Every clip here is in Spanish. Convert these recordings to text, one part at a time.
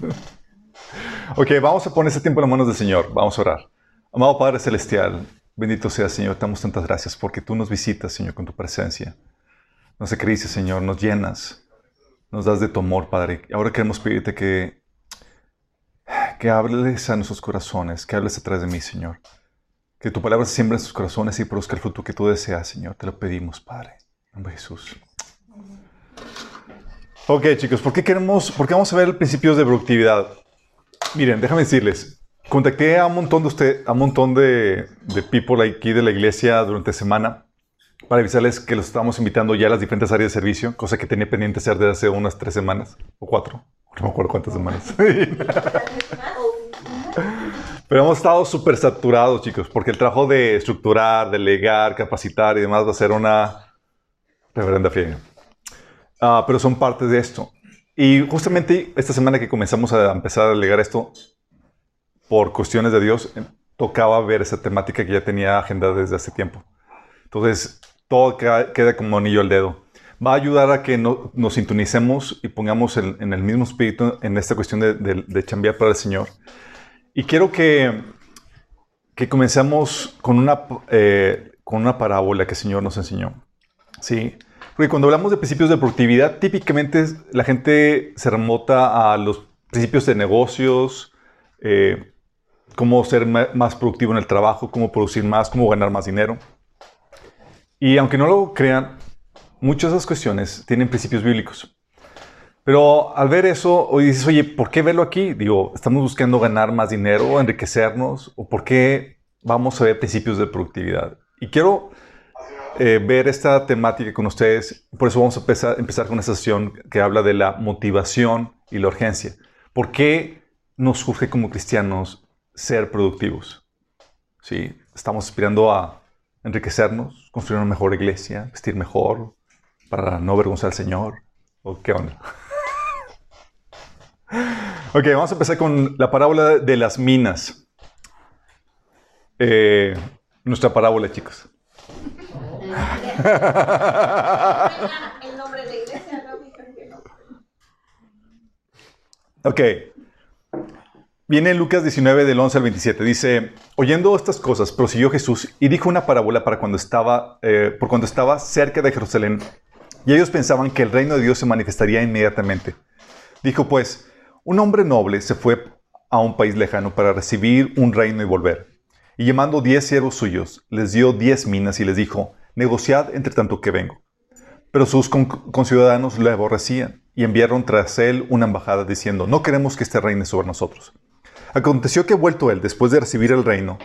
ok, vamos a poner este tiempo en las manos del Señor. Vamos a orar. Amado Padre Celestial, bendito sea Señor. Te damos tantas gracias porque tú nos visitas, Señor, con tu presencia. Nos acaricias, Señor, nos llenas, nos das de tu amor, Padre. Ahora queremos pedirte que, que hables a nuestros corazones, que hables a través de mí, Señor. Que tu palabra se siembre en sus corazones y produzca el fruto que tú deseas, Señor. Te lo pedimos, Padre. En Jesús. Ok, chicos, ¿por qué queremos, por qué vamos a ver principios de productividad? Miren, déjame decirles, contacté a un montón de usted, a un montón de, de people aquí de la iglesia durante semana para avisarles que los estamos invitando ya a las diferentes áreas de servicio, cosa que tenía pendiente hacer desde hace unas tres semanas o cuatro, no me acuerdo cuántas semanas. Pero hemos estado súper saturados, chicos, porque el trabajo de estructurar, delegar, capacitar y demás va a ser una reverenda fiega. Ah, pero son parte de esto. Y justamente esta semana que comenzamos a empezar a delegar esto, por cuestiones de Dios, eh, tocaba ver esa temática que ya tenía agenda desde hace tiempo. Entonces, todo queda, como anillo al dedo. Va a ayudar a que nos sintonicemos y pongamos en el mismo espíritu en esta cuestión de, de, chambear para el Señor. Y quiero que, que comencemos con una, eh, con una parábola que el Señor nos enseñó. ¿Sí? Porque cuando hablamos de principios de productividad, típicamente la gente se remota a los principios de negocios, eh, cómo ser más productivo en el trabajo, cómo producir más, cómo ganar más dinero. Y aunque no lo crean, muchas de esas cuestiones tienen principios bíblicos. Pero al ver eso, hoy dices, oye, ¿por qué verlo aquí? Digo, ¿estamos buscando ganar más dinero, enriquecernos? ¿O por qué vamos a ver principios de productividad? Y quiero eh, ver esta temática con ustedes. Por eso vamos a empezar, con esta sesión que habla de la motivación y la urgencia. ¿Por qué nos surge como cristianos ser productivos? ¿Sí? Estamos aspirando a enriquecernos, construir una mejor iglesia, vestir mejor, para no avergonzar al Señor. ¿O qué onda? ok, vamos a empezar con la parábola de las minas. Eh, nuestra parábola, chicos. Ok. Viene Lucas 19 del 11 al 27. Dice, oyendo estas cosas, prosiguió Jesús y dijo una parábola para cuando estaba, eh, por cuando estaba cerca de Jerusalén. Y ellos pensaban que el reino de Dios se manifestaría inmediatamente. Dijo pues, un hombre noble se fue a un país lejano para recibir un reino y volver. Y llamando diez siervos suyos, les dio diez minas y les dijo, negociad entre tanto que vengo. Pero sus conciudadanos le aborrecían y enviaron tras él una embajada diciendo, no queremos que este reine sobre nosotros. Aconteció que vuelto él, después de recibir el reino,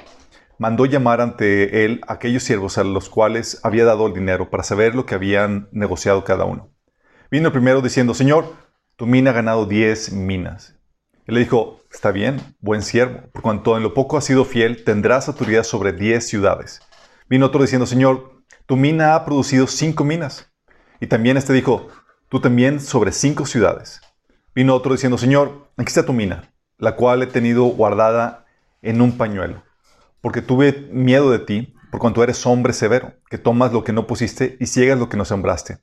mandó llamar ante él a aquellos siervos a los cuales había dado el dinero para saber lo que habían negociado cada uno. Vino el primero diciendo, Señor, tu mina ha ganado diez minas. Él le dijo, está bien, buen siervo, por cuanto en lo poco has sido fiel, tendrás autoridad sobre diez ciudades. Vino otro diciendo, Señor, tu mina ha producido cinco minas. Y también este dijo, tú también sobre cinco ciudades. Vino otro diciendo, Señor, aquí está tu mina, la cual he tenido guardada en un pañuelo, porque tuve miedo de ti, por cuanto eres hombre severo, que tomas lo que no pusiste y ciegas lo que no sembraste.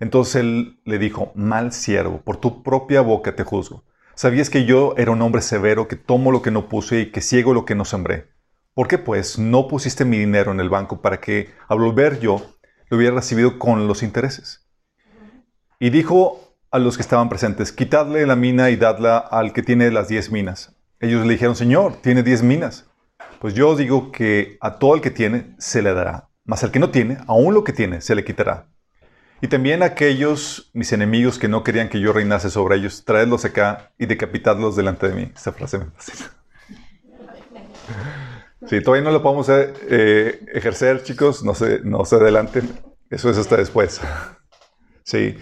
Entonces él le dijo, mal siervo, por tu propia boca te juzgo. ¿Sabías que yo era un hombre severo, que tomo lo que no puse y que ciego lo que no sembré? ¿Por qué pues no pusiste mi dinero en el banco para que al volver yo lo hubiera recibido con los intereses? Y dijo a los que estaban presentes, quitadle la mina y dadla al que tiene las diez minas. Ellos le dijeron, Señor, tiene diez minas. Pues yo digo que a todo el que tiene se le dará, mas al que no tiene, aún lo que tiene se le quitará. Y también a aquellos mis enemigos que no querían que yo reinase sobre ellos, traedlos acá y decapitadlos delante de mí. Esta frase me fascina. Sí, todavía no lo podemos eh, ejercer, chicos, no se, no se adelanten. Eso es hasta después. Sí.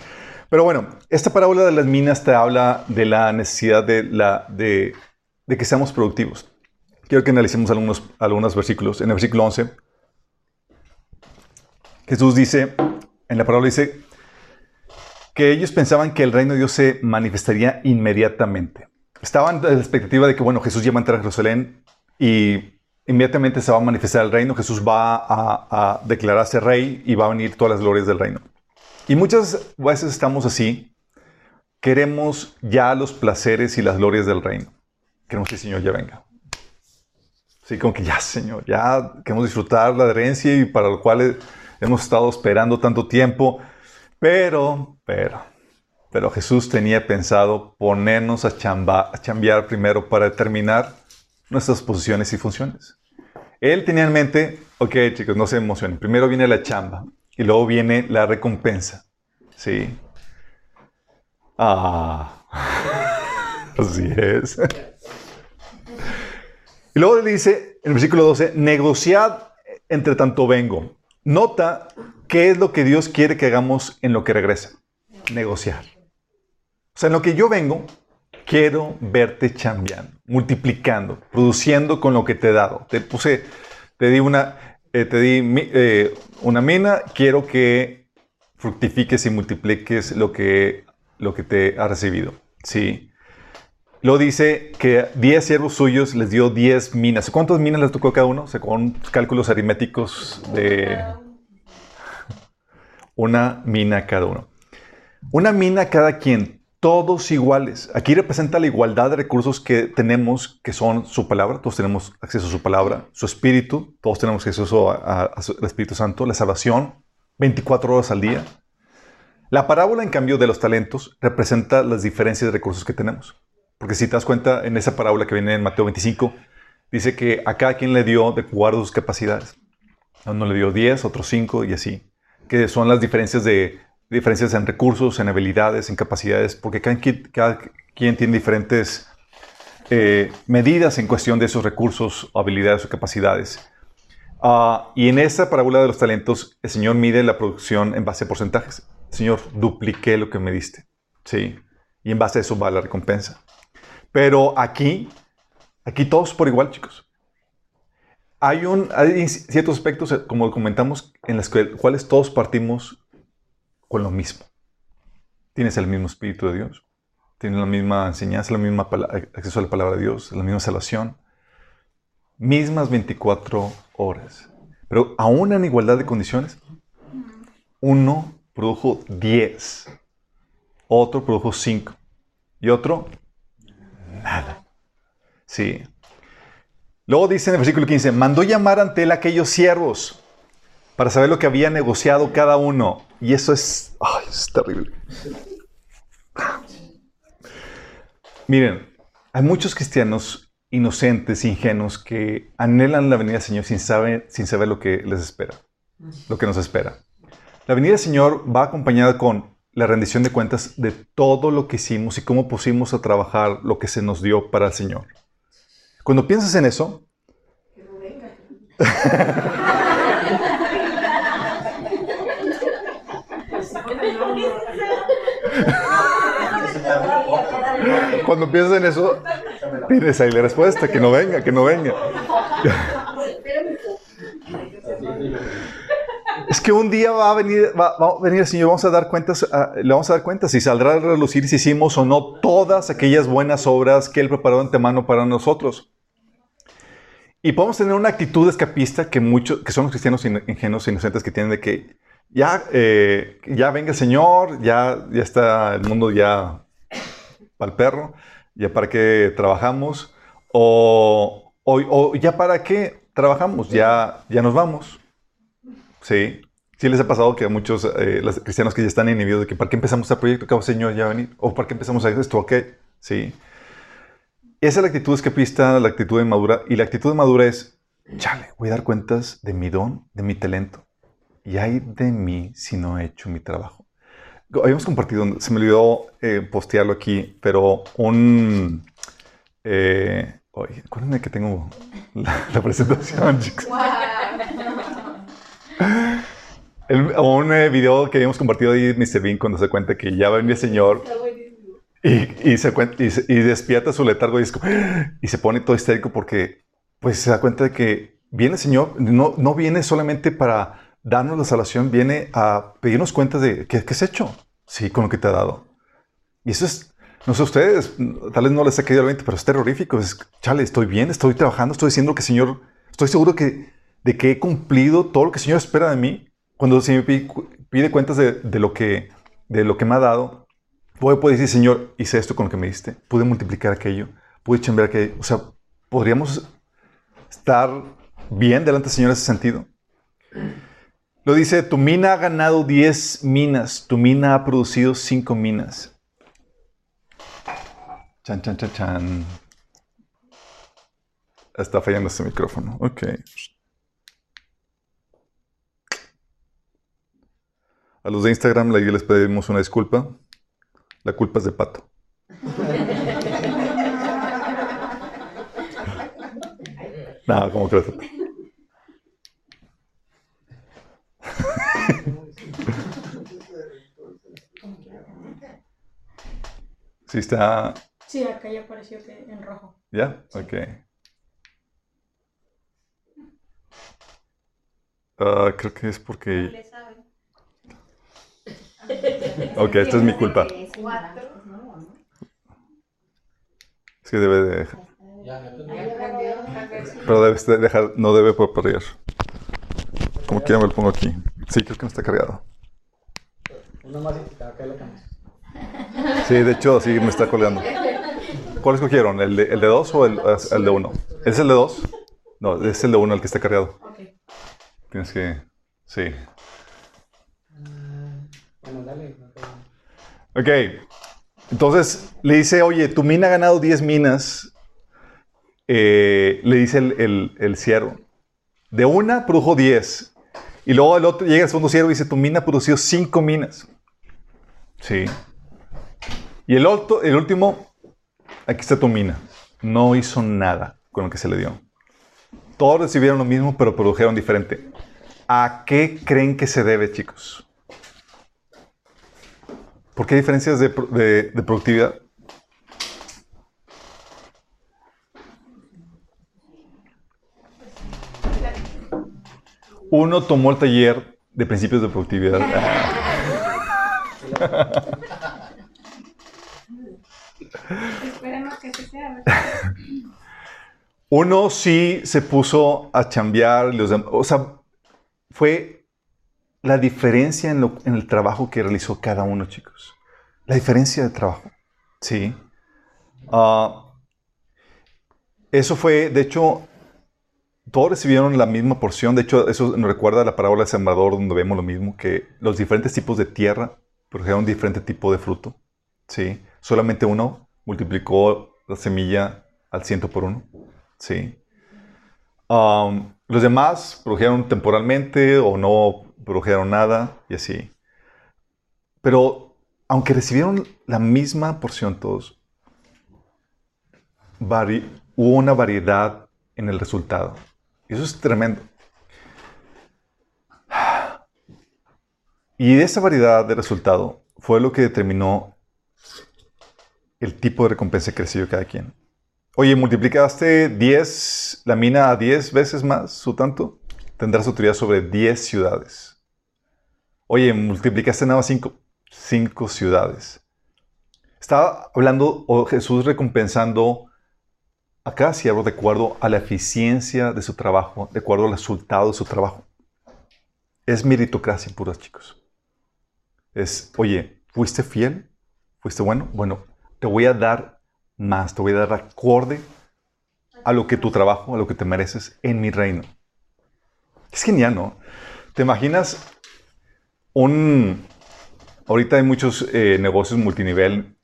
Pero bueno, esta parábola de las minas te habla de la necesidad de, la, de, que seamos productivos. Quiero que analicemos algunos, algunos versículos. En el versículo 11, Jesús dice, en la parábola dice, que ellos pensaban que el reino de Dios se manifestaría inmediatamente. Estaban en la expectativa de que, bueno, Jesús ya va a entrar a Jerusalén y inmediatamente se va a manifestar el reino, Jesús va a, declararse rey y va a venir todas las glorias del reino. Y muchas veces estamos así queremos ya los placeres y las glorias del reino. Queremos que el Señor ya venga. Sí, como que ya, Señor, ya queremos disfrutar la herencia y para lo cual hemos estado esperando tanto tiempo. Pero, pero, pero Jesús tenía pensado ponernos a, chamba, a chambear primero para determinar nuestras posiciones y funciones. Él tenía en mente, ok chicos, no se emocionen, primero viene la chamba y luego viene la recompensa. Sí. Ah, así es. Y luego le dice en el versículo 12, negociad entre tanto vengo. Nota qué es lo que Dios quiere que hagamos en lo que regresa. Negociar. O sea, en lo que yo vengo, quiero verte chambeando, multiplicando, produciendo con lo que te he dado. Te puse, te di una, eh, te di eh, una mina, quiero que fructifiques y multipliques lo que, lo que te ha recibido. Sí. Lo dice que 10 siervos suyos les dio 10 minas. ¿Cuántas minas les tocó a cada uno? Según cálculos aritméticos de una mina cada uno. Una mina cada quien, todos iguales. Aquí representa la igualdad de recursos que tenemos, que son su palabra. Todos tenemos acceso a su palabra, su espíritu. Todos tenemos acceso al Espíritu Santo, la salvación, 24 horas al día. La parábola, en cambio, de los talentos representa las diferencias de recursos que tenemos. Porque si te das cuenta, en esa parábola que viene en Mateo 25, dice que a cada quien le dio de acuerdo sus capacidades. A uno le dio 10, otro 5 y así. Que son las diferencias, de, diferencias en recursos, en habilidades, en capacidades, porque cada, cada quien tiene diferentes eh, medidas en cuestión de esos recursos, habilidades o capacidades. Uh, y en esta parábola de los talentos, el Señor mide la producción en base a porcentajes. Señor, dupliqué lo que me diste. Sí. Y en base a eso va la recompensa. Pero aquí, aquí todos por igual, chicos. Hay, un, hay ciertos aspectos, eh, como comentamos, en los cuales todos partimos con lo mismo. Tienes el mismo Espíritu de Dios, tienes la misma enseñanza, la misma acceso a la palabra de Dios, la misma salvación. Mismas 24 horas. Pero aún en igualdad de condiciones, uno produjo 10, otro produjo 5 y otro nada. Sí. Luego dice en el versículo 15, mandó llamar ante él a aquellos siervos para saber lo que había negociado cada uno. Y eso es, ay, es terrible. Miren, hay muchos cristianos inocentes, ingenuos, que anhelan la venida del Señor sin saber, sin saber lo que les espera, lo que nos espera. La venida del Señor va acompañada con la rendición de cuentas de todo lo que hicimos y cómo pusimos a trabajar lo que se nos dio para el Señor. Cuando piensas en eso, Cuando piensas en eso, tienes ahí la respuesta, que no venga, que no venga. Es que un día va a venir, va, a venir el Señor, vamos a dar cuentas, le vamos a dar cuentas si saldrá a relucir si hicimos o no todas aquellas buenas obras que Él preparó antemano para nosotros. Y podemos tener una actitud escapista que muchos, que son los cristianos ingenuos e inocentes que tienen de que ya, eh, ya venga Señor, ya, ya está el mundo ya para el perro, ya para qué trabajamos, o, o, ya para qué trabajamos, ya, ya nos vamos. Sí. Sí les ha pasado que a muchos eh, los cristianos que ya están inhibidos de que ¿para qué empezamos este proyecto? ¿Cabo Señor ya a venir? ¿O para qué empezamos esto? ¿Ok? Sí. Esa es la actitud escapista, la actitud de madura. Y la actitud de madura es, chale, voy a dar cuentas de mi don, de mi talento. Y hay de mí si no he hecho mi trabajo. Habíamos compartido, se me olvidó eh, postearlo aquí, pero un... Eh, oye, acuérdenme que tengo la, presentación, chicos. El, un eh, video que habíamos compartido ahí, Mr. Bean, cuando se cuenta que ya va el Señor y, y, se, y, despierta su letargo y, y, se pone todo histérico porque pues se da cuenta de que viene el Señor, no, no viene solamente para darnos la salvación, viene a pedirnos cuenta de qué, qué has hecho, sí, con lo que te ha dado. Y eso es, no sé ustedes, tal vez no les ha caído el 20, pero es terrorífico. Es, chale, estoy bien, estoy trabajando, estoy diciendo que el Señor, estoy seguro que de que he cumplido todo lo que el Señor espera de mí. Cuando se me pide, cuentas de, lo que, de lo que me ha dado, puede decir, Señor, hice esto con lo que me diste, pude multiplicar aquello, pude chambear aquello. O sea, podríamos estar bien delante del Señor en ese sentido. Lo dice, tu mina ha ganado 10 minas, tu mina ha producido 5 minas. Chan, chan, chan, chan. Está fallando este micrófono. Ok. A los de Instagram les pedimos una disculpa. La culpa es de Pato. Nada, ¿cómo crees? sí está... Sí, acá ya apareció que en rojo. ¿Ya? Ok. Uh, creo que es porque... Ok, esta es mi culpa. Es que debe de dejar. Pero debe dejar, no debe poder Como quiera me lo pongo aquí. Sí, creo que no está cargado. Uno más Sí, de hecho, sí me está colgando. ¿Cuál escogieron? ¿El de, el de dos o el, el de uno? ¿Es el de dos? No, es el de uno el que está cargado. Tienes que. Sí. Bueno, dale. Ok. Entonces le dice, oye, tu mina ha ganado 10 minas. Eh, le dice el, el, el. De una produjo 10. Y luego el otro llega el segundo siervo y dice, tu mina producido 5 minas. Sí. Y el, otro, el último, aquí está tu mina. No hizo nada con lo que se le dio. Todos recibieron lo mismo, pero produjeron diferente. ¿A qué creen que se debe, chicos? ¿Por qué hay diferencias de, productividad? Uno tomó el taller de principios de productividad. Esperemos que sea. Uno sí se puso a chambear, los o sea, fue la diferencia en, el trabajo que realizó cada uno, chicos. La diferencia de trabajo. Sí. Ah, eso fue, de hecho, todos recibieron la misma porción. De hecho, eso nos recuerda la parábola del sembrador, donde vemos lo mismo, que los diferentes tipos de tierra produjeron diferente tipo de fruto. Sí. Solamente uno multiplicó la semilla al ciento por uno. Sí. Um, los demás produjeron temporalmente o no produjeron nada y así. Pero aunque recibieron la misma porción todos, hubo una variedad en el resultado. Eso es tremendo. Y esa variedad de resultado fue lo que determinó el tipo de recompensa que recibió cada quien. Oye, multiplicaste 10, la mina a 10 veces más su tanto, tendrás autoridad sobre 10 ciudades. Oye, multiplicaste nada más 5 ciudades. Estaba hablando o Jesús recompensando a cada siervo de acuerdo a la eficiencia de su trabajo, de acuerdo al resultado de su trabajo. Es meritocracia pura, chicos. Es, oye, ¿fuiste fiel? ¿Fuiste bueno? Bueno, te voy a dar más, te voy a dar acorde a lo que tu trabajo, a lo que te mereces en mi reino. Es genial, ¿no? ¿Te imaginas un... Ahorita hay muchos eh, negocios multinivel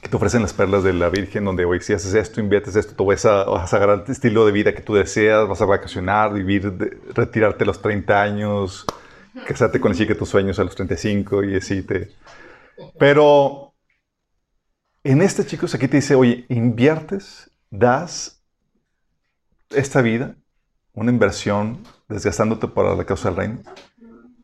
que te ofrecen las perlas de la Virgen, donde hoy si haces esto, inviertes esto, tú vas a, vas a agarrar el estilo de vida que tú deseas, vas a vacacionar, vivir, retirarte a los 30 años, casarte con el chico de tus sueños a los 35 y así te... Pero en este, chicos, aquí te dice, oye, inviertes, das esta vida, una inversión, desgastándote para la causa del reino,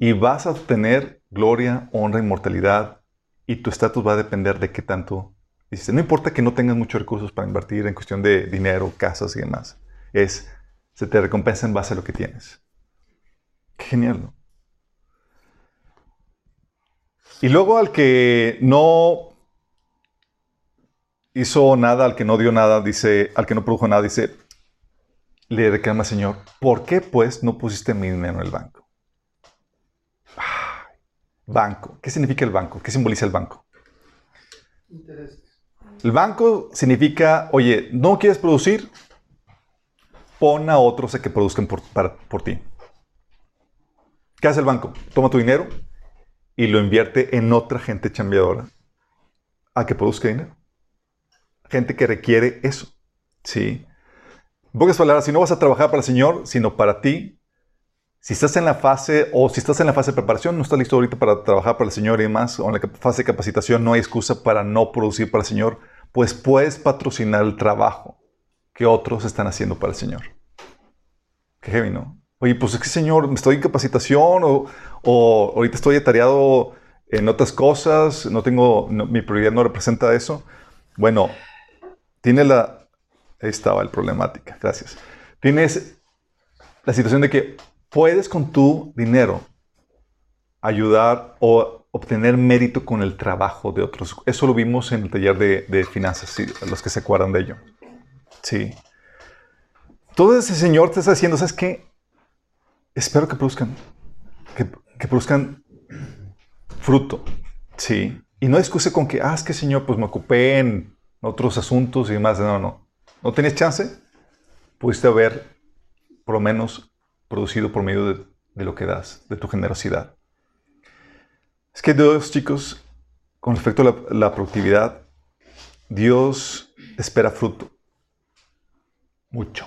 y vas a obtener gloria, honra, inmortalidad, y tu estatus va a depender de qué tanto Dice, No importa que no tengas muchos recursos para invertir en cuestión de dinero, casas y demás. Es, se te recompensa en base a lo que tienes. Qué genial, ¿no? Y luego al que no hizo nada, al que no dio nada, dice, al que no produjo nada, dice, le reclama Señor, ¿por qué pues no pusiste mi dinero en el banco? banco. ¿Qué significa el banco? ¿Qué simboliza el banco? El banco significa, oye, ¿no quieres producir? Pon a otros a que produzcan por, ti. ¿Qué hace el banco? Toma tu dinero y lo invierte en otra gente chambeadora a que produzca dinero. Gente que requiere eso. Sí. En palabras, si no vas a trabajar para el Señor, sino para ti, si estás en la fase, o si estás en la fase de preparación, no estás listo ahorita para trabajar para el Señor y demás, o en la fase de capacitación, no hay excusa para no producir para el Señor, pues puedes patrocinar el trabajo que otros están haciendo para el Señor. Qué heavy, ¿no? Oye, pues es que, Señor, estoy en capacitación, o, o ahorita estoy atareado en otras cosas, no tengo, mi prioridad no representa eso. Bueno, tiene la, ahí estaba el problemática, gracias. Tienes la situación de que puedes con tu dinero ayudar o obtener mérito con el trabajo de otros. Eso lo vimos en el taller de, finanzas, los que se acuerdan de ello. Sí. Todo ese Señor te está diciendo, ¿sabes qué? Espero que produzcan, que, que fruto. Sí. Y no discuse con que, ah, es que Señor, pues me ocupé en otros asuntos y demás. No, no. ¿No tienes chance? Pudiste haber, por lo menos, producido por medio de, lo que das, de tu generosidad. Es que Dios, chicos, con respecto a la, productividad, Dios espera fruto. Mucho.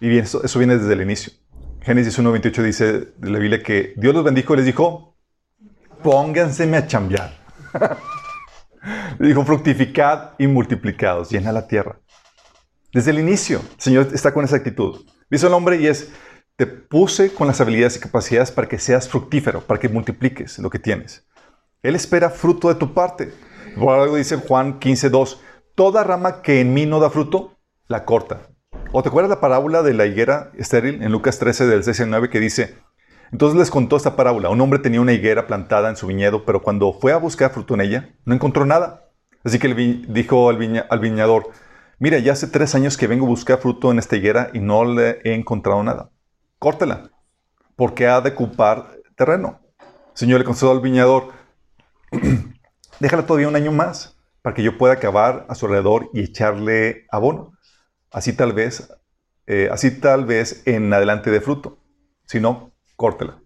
Y bien, eso, eso viene desde el inicio. Génesis 1.28 dice de la Biblia que Dios los bendijo y les dijo, pónganseme a chambear. dijo, fructificad y multiplicados, llena la tierra. Desde el inicio, el Señor está con esa actitud. Dice el hombre y es, te puse con las habilidades y capacidades para que seas fructífero, para que multipliques lo que tienes. Él espera fruto de tu parte. Por algo dice Juan 15.2, toda rama que en mí no da fruto, la corta. ¿O te acuerdas la parábola de la higuera estéril en Lucas 13 del 6 al 9 que dice, entonces les contó esta parábola, un hombre tenía una higuera plantada en su viñedo, pero cuando fue a buscar fruto en ella, no encontró nada. Así que le dijo al, al viñador, mira, ya hace tres años que vengo a buscar fruto en esta higuera y no le he encontrado nada córtela, porque ha de ocupar terreno. El Señor le concedió al viñador, déjala todavía un año más, para que yo pueda acabar a su alrededor y echarle abono. Así tal vez, eh, así tal vez en adelante de fruto. Si no, córtela.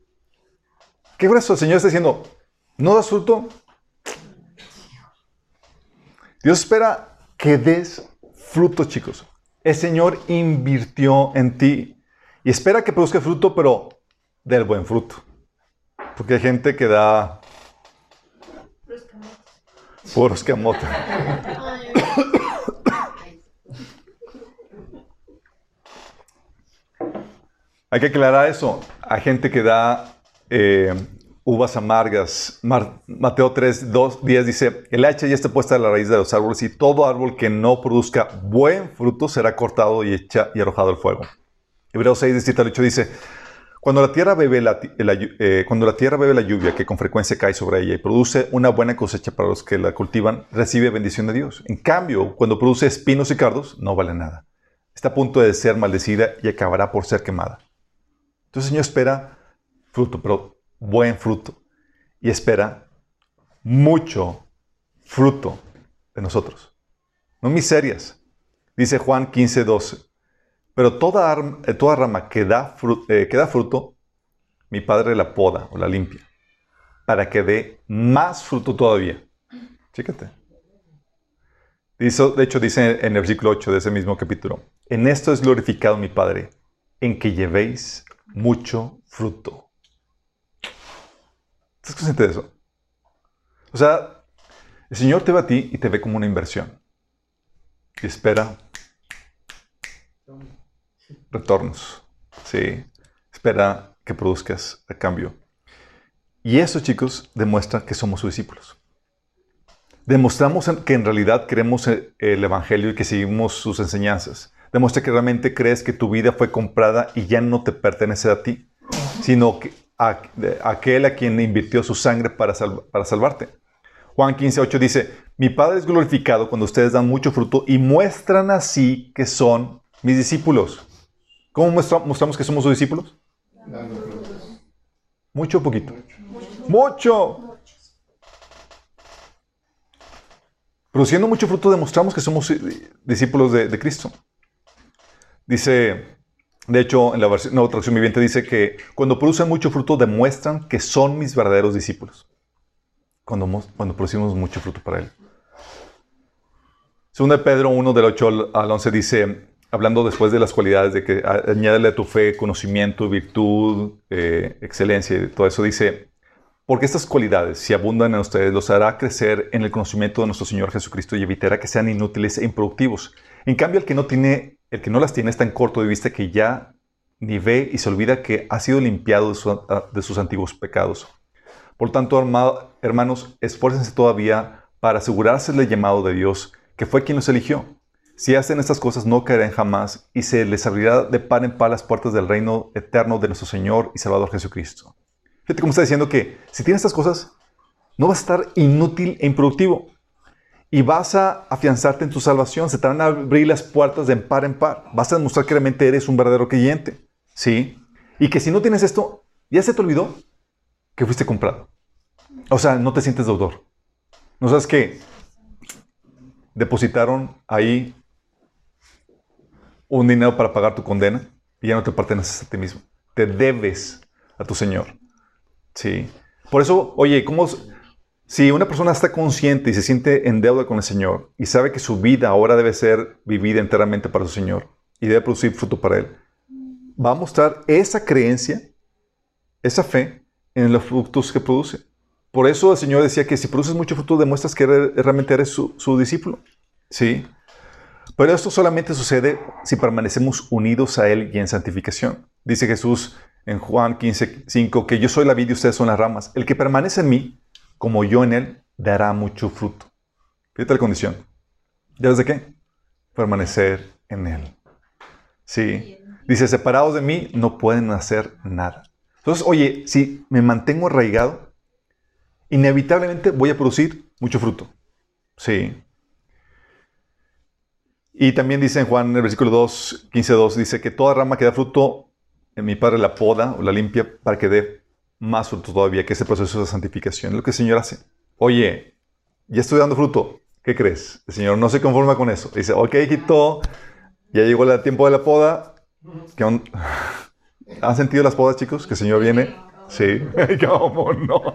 ¿Qué grueso? El Señor está diciendo, ¿no das fruto? Dios espera que des fruto, chicos. El Señor invirtió en ti. Y espera que produzca fruto, pero del buen fruto. Porque hay gente que da puros camotes. Hay que aclarar eso. Hay gente que da eh, uvas amargas. Mateo 3, 2, 10 dice, el hacha ya está puesta a la raíz de los árboles y todo árbol que no produzca buen fruto será cortado y, hecha, y arrojado al fuego. Hebreos 6, 17 al 8 dice, cuando la, tierra bebe la, eh, cuando la tierra bebe la lluvia que con frecuencia cae sobre ella y produce una buena cosecha para los que la cultivan, recibe bendición de Dios. En cambio, cuando produce espinos y cardos, no vale nada. Está a punto de ser maldecida y acabará por ser quemada. Entonces el Señor espera fruto, pero buen fruto. Y espera mucho fruto de nosotros. No miserias. Dice Juan 15, 12. Pero toda, eh, toda rama que da, eh, que da fruto, mi padre la poda o la limpia, para que dé más fruto todavía. Fíjate. de hecho, dice en el versículo 8 de ese mismo capítulo, en esto es glorificado mi Padre, en que llevéis mucho fruto. ¿Estás consciente de eso? O sea, el Señor te ve a ti y te ve como una inversión. Y espera retornos. Sí. Espera que produzcas a cambio. Y eso, chicos, demuestra que somos sus discípulos. Demostramos que en realidad creemos el Evangelio y que seguimos sus enseñanzas. Demuestra que realmente crees que tu vida fue comprada y ya no te pertenece a ti, sino que a, aquel a quien invirtió su sangre para, para salvarte. Juan 15, 8 dice, mi Padre es glorificado cuando ustedes dan mucho fruto y muestran así que son mis discípulos. ¿Cómo mostramos que somos sus discípulos? ¿Mucho o poquito? Mucho. Produciendo mucho fruto demostramos que somos discípulos de, Cristo. Dice, de hecho, en la versión, traducción viviente dice que cuando producen mucho fruto demuestran que son mis verdaderos discípulos. Cuando, mo- cuando producimos mucho fruto para Él. Segunda de Pedro 1 del 8 al- al 11 dice, hablando después de las cualidades de que añádele a tu fe conocimiento, virtud, eh, excelencia y todo eso, dice, porque estas cualidades, si abundan en ustedes, los hará crecer en el conocimiento de nuestro Señor Jesucristo y evitará que sean inútiles e improductivos. En cambio, el que no tiene, el que no las tiene es tan corto de vista que ya ni ve y se olvida que ha sido limpiado de, su- de sus antiguos pecados. Por tanto, hermanos, esfuércense todavía para asegurarse del llamado de Dios, que fue quien los eligió. Si hacen estas cosas, no caerán jamás y se les abrirá de par en par las puertas del reino eterno de nuestro Señor y Salvador Jesucristo. Fíjate cómo está diciendo que si tienes estas cosas, no vas a estar inútil e improductivo. Y vas a afianzarte en tu salvación. Se te van a abrir las puertas de par en par. Vas a demostrar que realmente eres un verdadero creyente. ¿Sí? Y que si no tienes esto, ya se te olvidó que fuiste comprado. O sea, no te sientes deudor. ¿No sabes que depositaron ahí un dinero para pagar tu condena y ya no te perteneces a ti mismo? Te debes a tu Señor. Sí. Por eso, oye, ¿cómo, si una persona está consciente y se siente en deuda con el Señor y sabe que su vida ahora debe ser vivida enteramente para su Señor y debe producir fruto para Él, va a mostrar esa creencia, esa fe en los frutos que produce. Por eso el Señor decía que si produces mucho fruto demuestras que realmente eres su, su discípulo. Sí. Pero esto solamente sucede si permanecemos unidos a Él y en santificación. Dice Jesús en Juan 15, 5, que yo soy la vid y ustedes son las ramas. El que permanece en mí, como yo en Él, dará mucho fruto. Fíjate la condición. ¿Ya ves de qué? Permanecer en Él. Sí. Dice, separados de mí, no pueden hacer nada. Entonces, oye, si me mantengo arraigado, inevitablemente voy a producir mucho fruto. Sí. Y también dice en Juan, en el versículo 2, 15, 2, dice que toda rama que da fruto, en mi Padre la poda o la limpia para que dé más fruto todavía, que ese proceso de santificación. Es lo que el Señor hace. Oye, ya estoy dando fruto. ¿Qué crees? El Señor no se conforma con eso. Dice, ok, hijito, ya llegó el tiempo de la poda. ¿Qué on- ¿Han sentido las podas, chicos? Que el Señor viene. Sí. ¿Cómo no?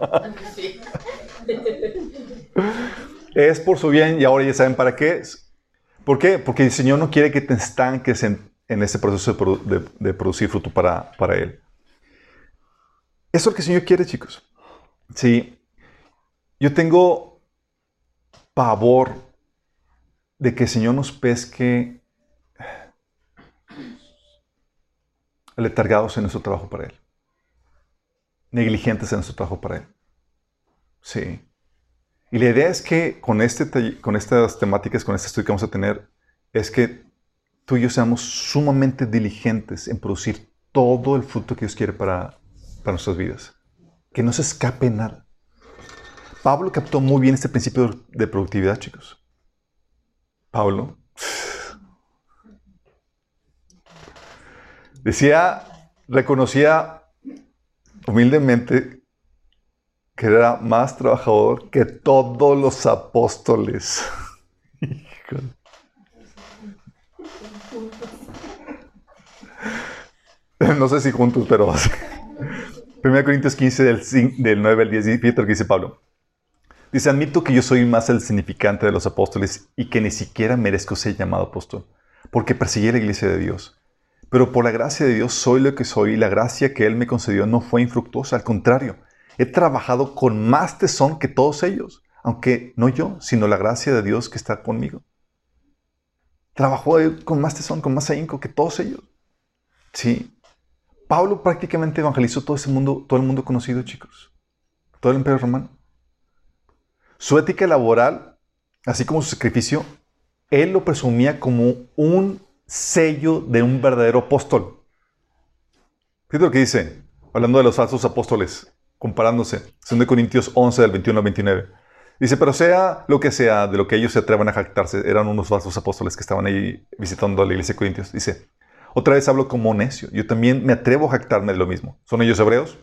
Es por su bien y ahora ya saben para qué es. ¿Por qué? Porque el Señor no quiere que te estanques en, en ese proceso de, produ- de- de producir fruto para, para Él. Eso es lo que el Señor quiere, chicos. Sí. Yo tengo pavor de que el Señor nos pesque letargados en nuestro trabajo para Él. Negligentes en nuestro trabajo para Él. Sí. Y la idea es que con, este, con estas temáticas, con este estudio que vamos a tener, es que tú y yo seamos sumamente diligentes en producir todo el fruto que Dios quiere para, para nuestras vidas. Que no se escape nada. Pablo captó muy bien este principio de productividad, chicos. Pablo decía, reconocía humildemente que era más trabajador que todos los apóstoles. No sé si juntos, pero... 1 Corintios 15, del, cin- del 9 al 10, fíjate lo que dice Pablo. Dice, admito que yo soy más el significante de los apóstoles y que ni siquiera merezco ser llamado apóstol, porque perseguí la iglesia de Dios. Pero por la gracia de Dios soy lo que soy y la gracia que Él me concedió no fue infructuosa, al contrario, he trabajado con más tesón que todos ellos, aunque no yo, sino la gracia de Dios que está conmigo. Trabajó con más tesón, con más ahínco que todos ellos. Sí. Pablo prácticamente evangelizó todo ese mundo, todo el mundo conocido, chicos. Todo el imperio romano. Su ética laboral, así como su sacrificio, él lo presumía como un sello de un verdadero apóstol. Fíjate lo que dice, hablando de los falsos apóstoles, comparándose. 2 Corintios 11, del 21 al 29. Dice, pero sea lo que sea de lo que ellos se atrevan a jactarse, eran unos falsos apóstoles que estaban ahí visitando la iglesia de Corintios. Dice, otra vez hablo como necio. Yo también me atrevo a jactarme de lo mismo. ¿Son ellos hebreos?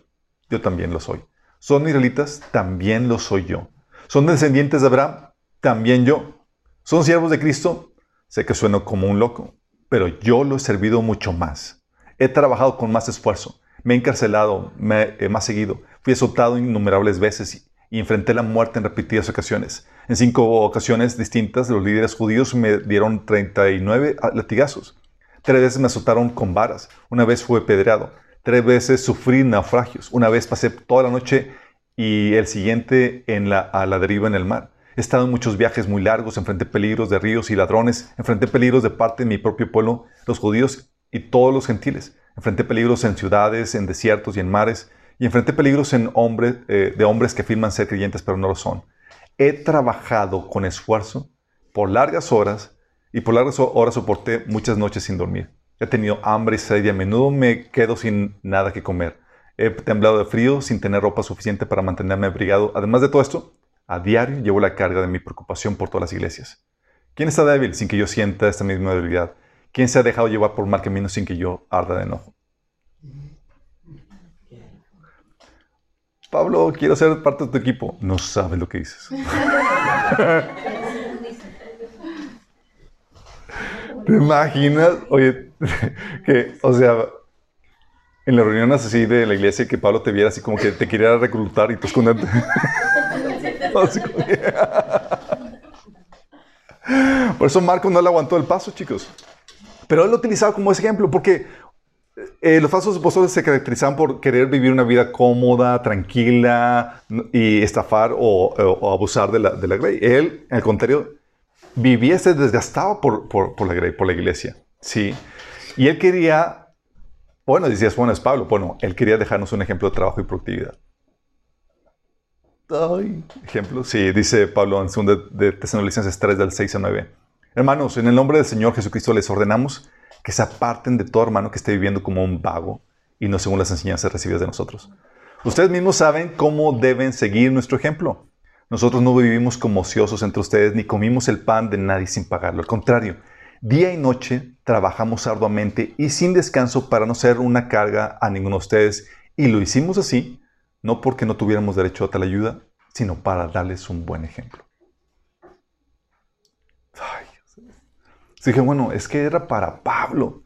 Yo también lo soy. ¿Son israelitas? También lo soy yo. ¿Son descendientes de Abraham? También yo. ¿Son siervos de Cristo? Sé que sueno como un loco, pero yo lo he servido mucho más. He trabajado con más esfuerzo. Me he encarcelado me, he más seguido. Fui azotado innumerables veces y enfrenté la muerte en repetidas ocasiones. En cinco ocasiones distintas, los líderes judíos me dieron 39 latigazos. Tres veces me azotaron con varas. Una vez fui pedreado. Tres veces sufrí naufragios. Una vez pasé toda la noche y el siguiente en la, a la deriva en el mar. He estado en muchos viajes muy largos, enfrenté peligros de ríos y ladrones, enfrenté peligros de parte de mi propio pueblo, los judíos y todos los gentiles. Enfrenté peligros en ciudades, en desiertos y en mares, y enfrenté peligros en hombres, eh, de hombres que afirman ser creyentes pero no lo son. He trabajado con esfuerzo por largas horas y por largas horas soporté muchas noches sin dormir. He tenido hambre y sed y a menudo me quedo sin nada que comer. He temblado de frío sin tener ropa suficiente para mantenerme abrigado. Además de todo esto, a diario llevo la carga de mi preocupación por todas las iglesias. ¿Quién está débil sin que yo sienta esta misma debilidad? ¿Quién se ha dejado llevar por mal camino sin que yo arda de enojo? Pablo, quiero ser parte de tu equipo. No sabes lo que dices. ¿Te imaginas? Oye, que, o sea, en las reuniones así de la iglesia que Pablo te viera así como que te quería reclutar y tú esconderte. Por eso Marco no le aguantó el paso, chicos. Pero él lo utilizaba como ese ejemplo, porque eh, los falsos apóstoles se caracterizaban por querer vivir una vida cómoda, tranquila y estafar o, abusar de la, de la ley. Él, al contrario, vivía, se desgastaba por, por, por, la, por la iglesia. ¿sí? Y él quería, bueno, decías, bueno, es Pablo, bueno, él quería dejarnos un ejemplo de trabajo y productividad. Ay, ejemplo, sí, dice Pablo en 2 de, de Tesalonicenses 3, del 6 a 9. Hermanos, en el nombre del Señor Jesucristo les ordenamos que se aparten de todo hermano que esté viviendo como un vago y no según las enseñanzas recibidas de nosotros. Ustedes mismos saben cómo deben seguir nuestro ejemplo. Nosotros no vivimos como ociosos entre ustedes ni comimos el pan de nadie sin pagarlo. Al contrario, día y noche trabajamos arduamente y sin descanso para no ser una carga a ninguno de ustedes. Y lo hicimos así, no porque no tuviéramos derecho a tal ayuda, sino para darles un buen ejemplo. Dije, bueno, es que era para Pablo.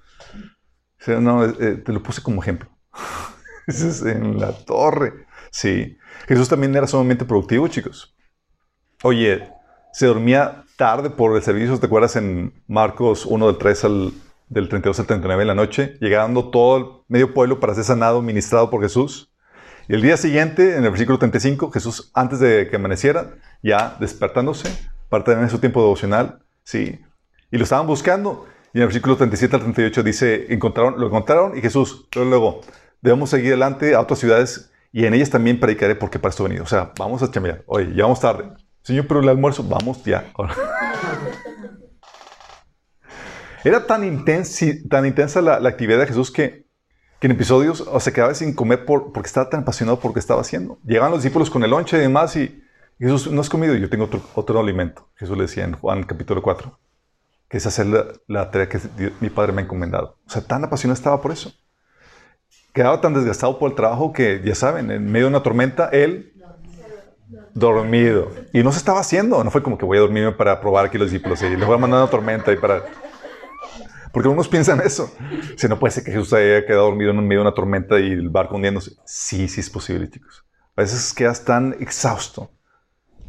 O no, eh, te lo puse como ejemplo. Es en la torre. Sí. Jesús también era sumamente productivo, chicos. Oye, se dormía tarde por el servicio, ¿te acuerdas? En Marcos 1 del 3 al del 32 al 39 en la noche, llegando todo el medio pueblo para ser sanado, ministrado por Jesús. Y el día siguiente, en el versículo 35, Jesús, antes de que amaneciera, ya despertándose, para tener su tiempo devocional, sí, y lo estaban buscando. Y en el versículo 37 al 38 dice, encontraron, lo encontraron y Jesús, luego, luego, debemos seguir adelante a otras ciudades y en ellas también predicaré porque para esto he venido. O sea, vamos a chambear. Oye, ya vamos tarde. Señor, pero el almuerzo, vamos ya. Era tan, intensa, tan intensa la, actividad de Jesús que, que en episodios o se quedaba sin comer por, porque estaba tan apasionado por lo que estaba haciendo. Llegaban los discípulos con el lonche y demás y Jesús, no has comido, yo tengo otro, otro alimento. Jesús le decía en Juan capítulo 4 que es hacer la, tarea que mi padre me ha encomendado. O sea, tan apasionado estaba por eso. Quedaba tan desgastado por el trabajo que, ya saben, en medio de una tormenta, él dormido. Y no se estaba haciendo. No fue como que voy a dormirme para probar aquí los discípulos y les voy a mandar una tormenta y para... Porque algunos piensan eso. Si no puede ser que Jesús haya quedado dormido en medio de una tormenta y el barco hundiéndose. Sí, sí es posible, chicos. A veces quedas tan exhausto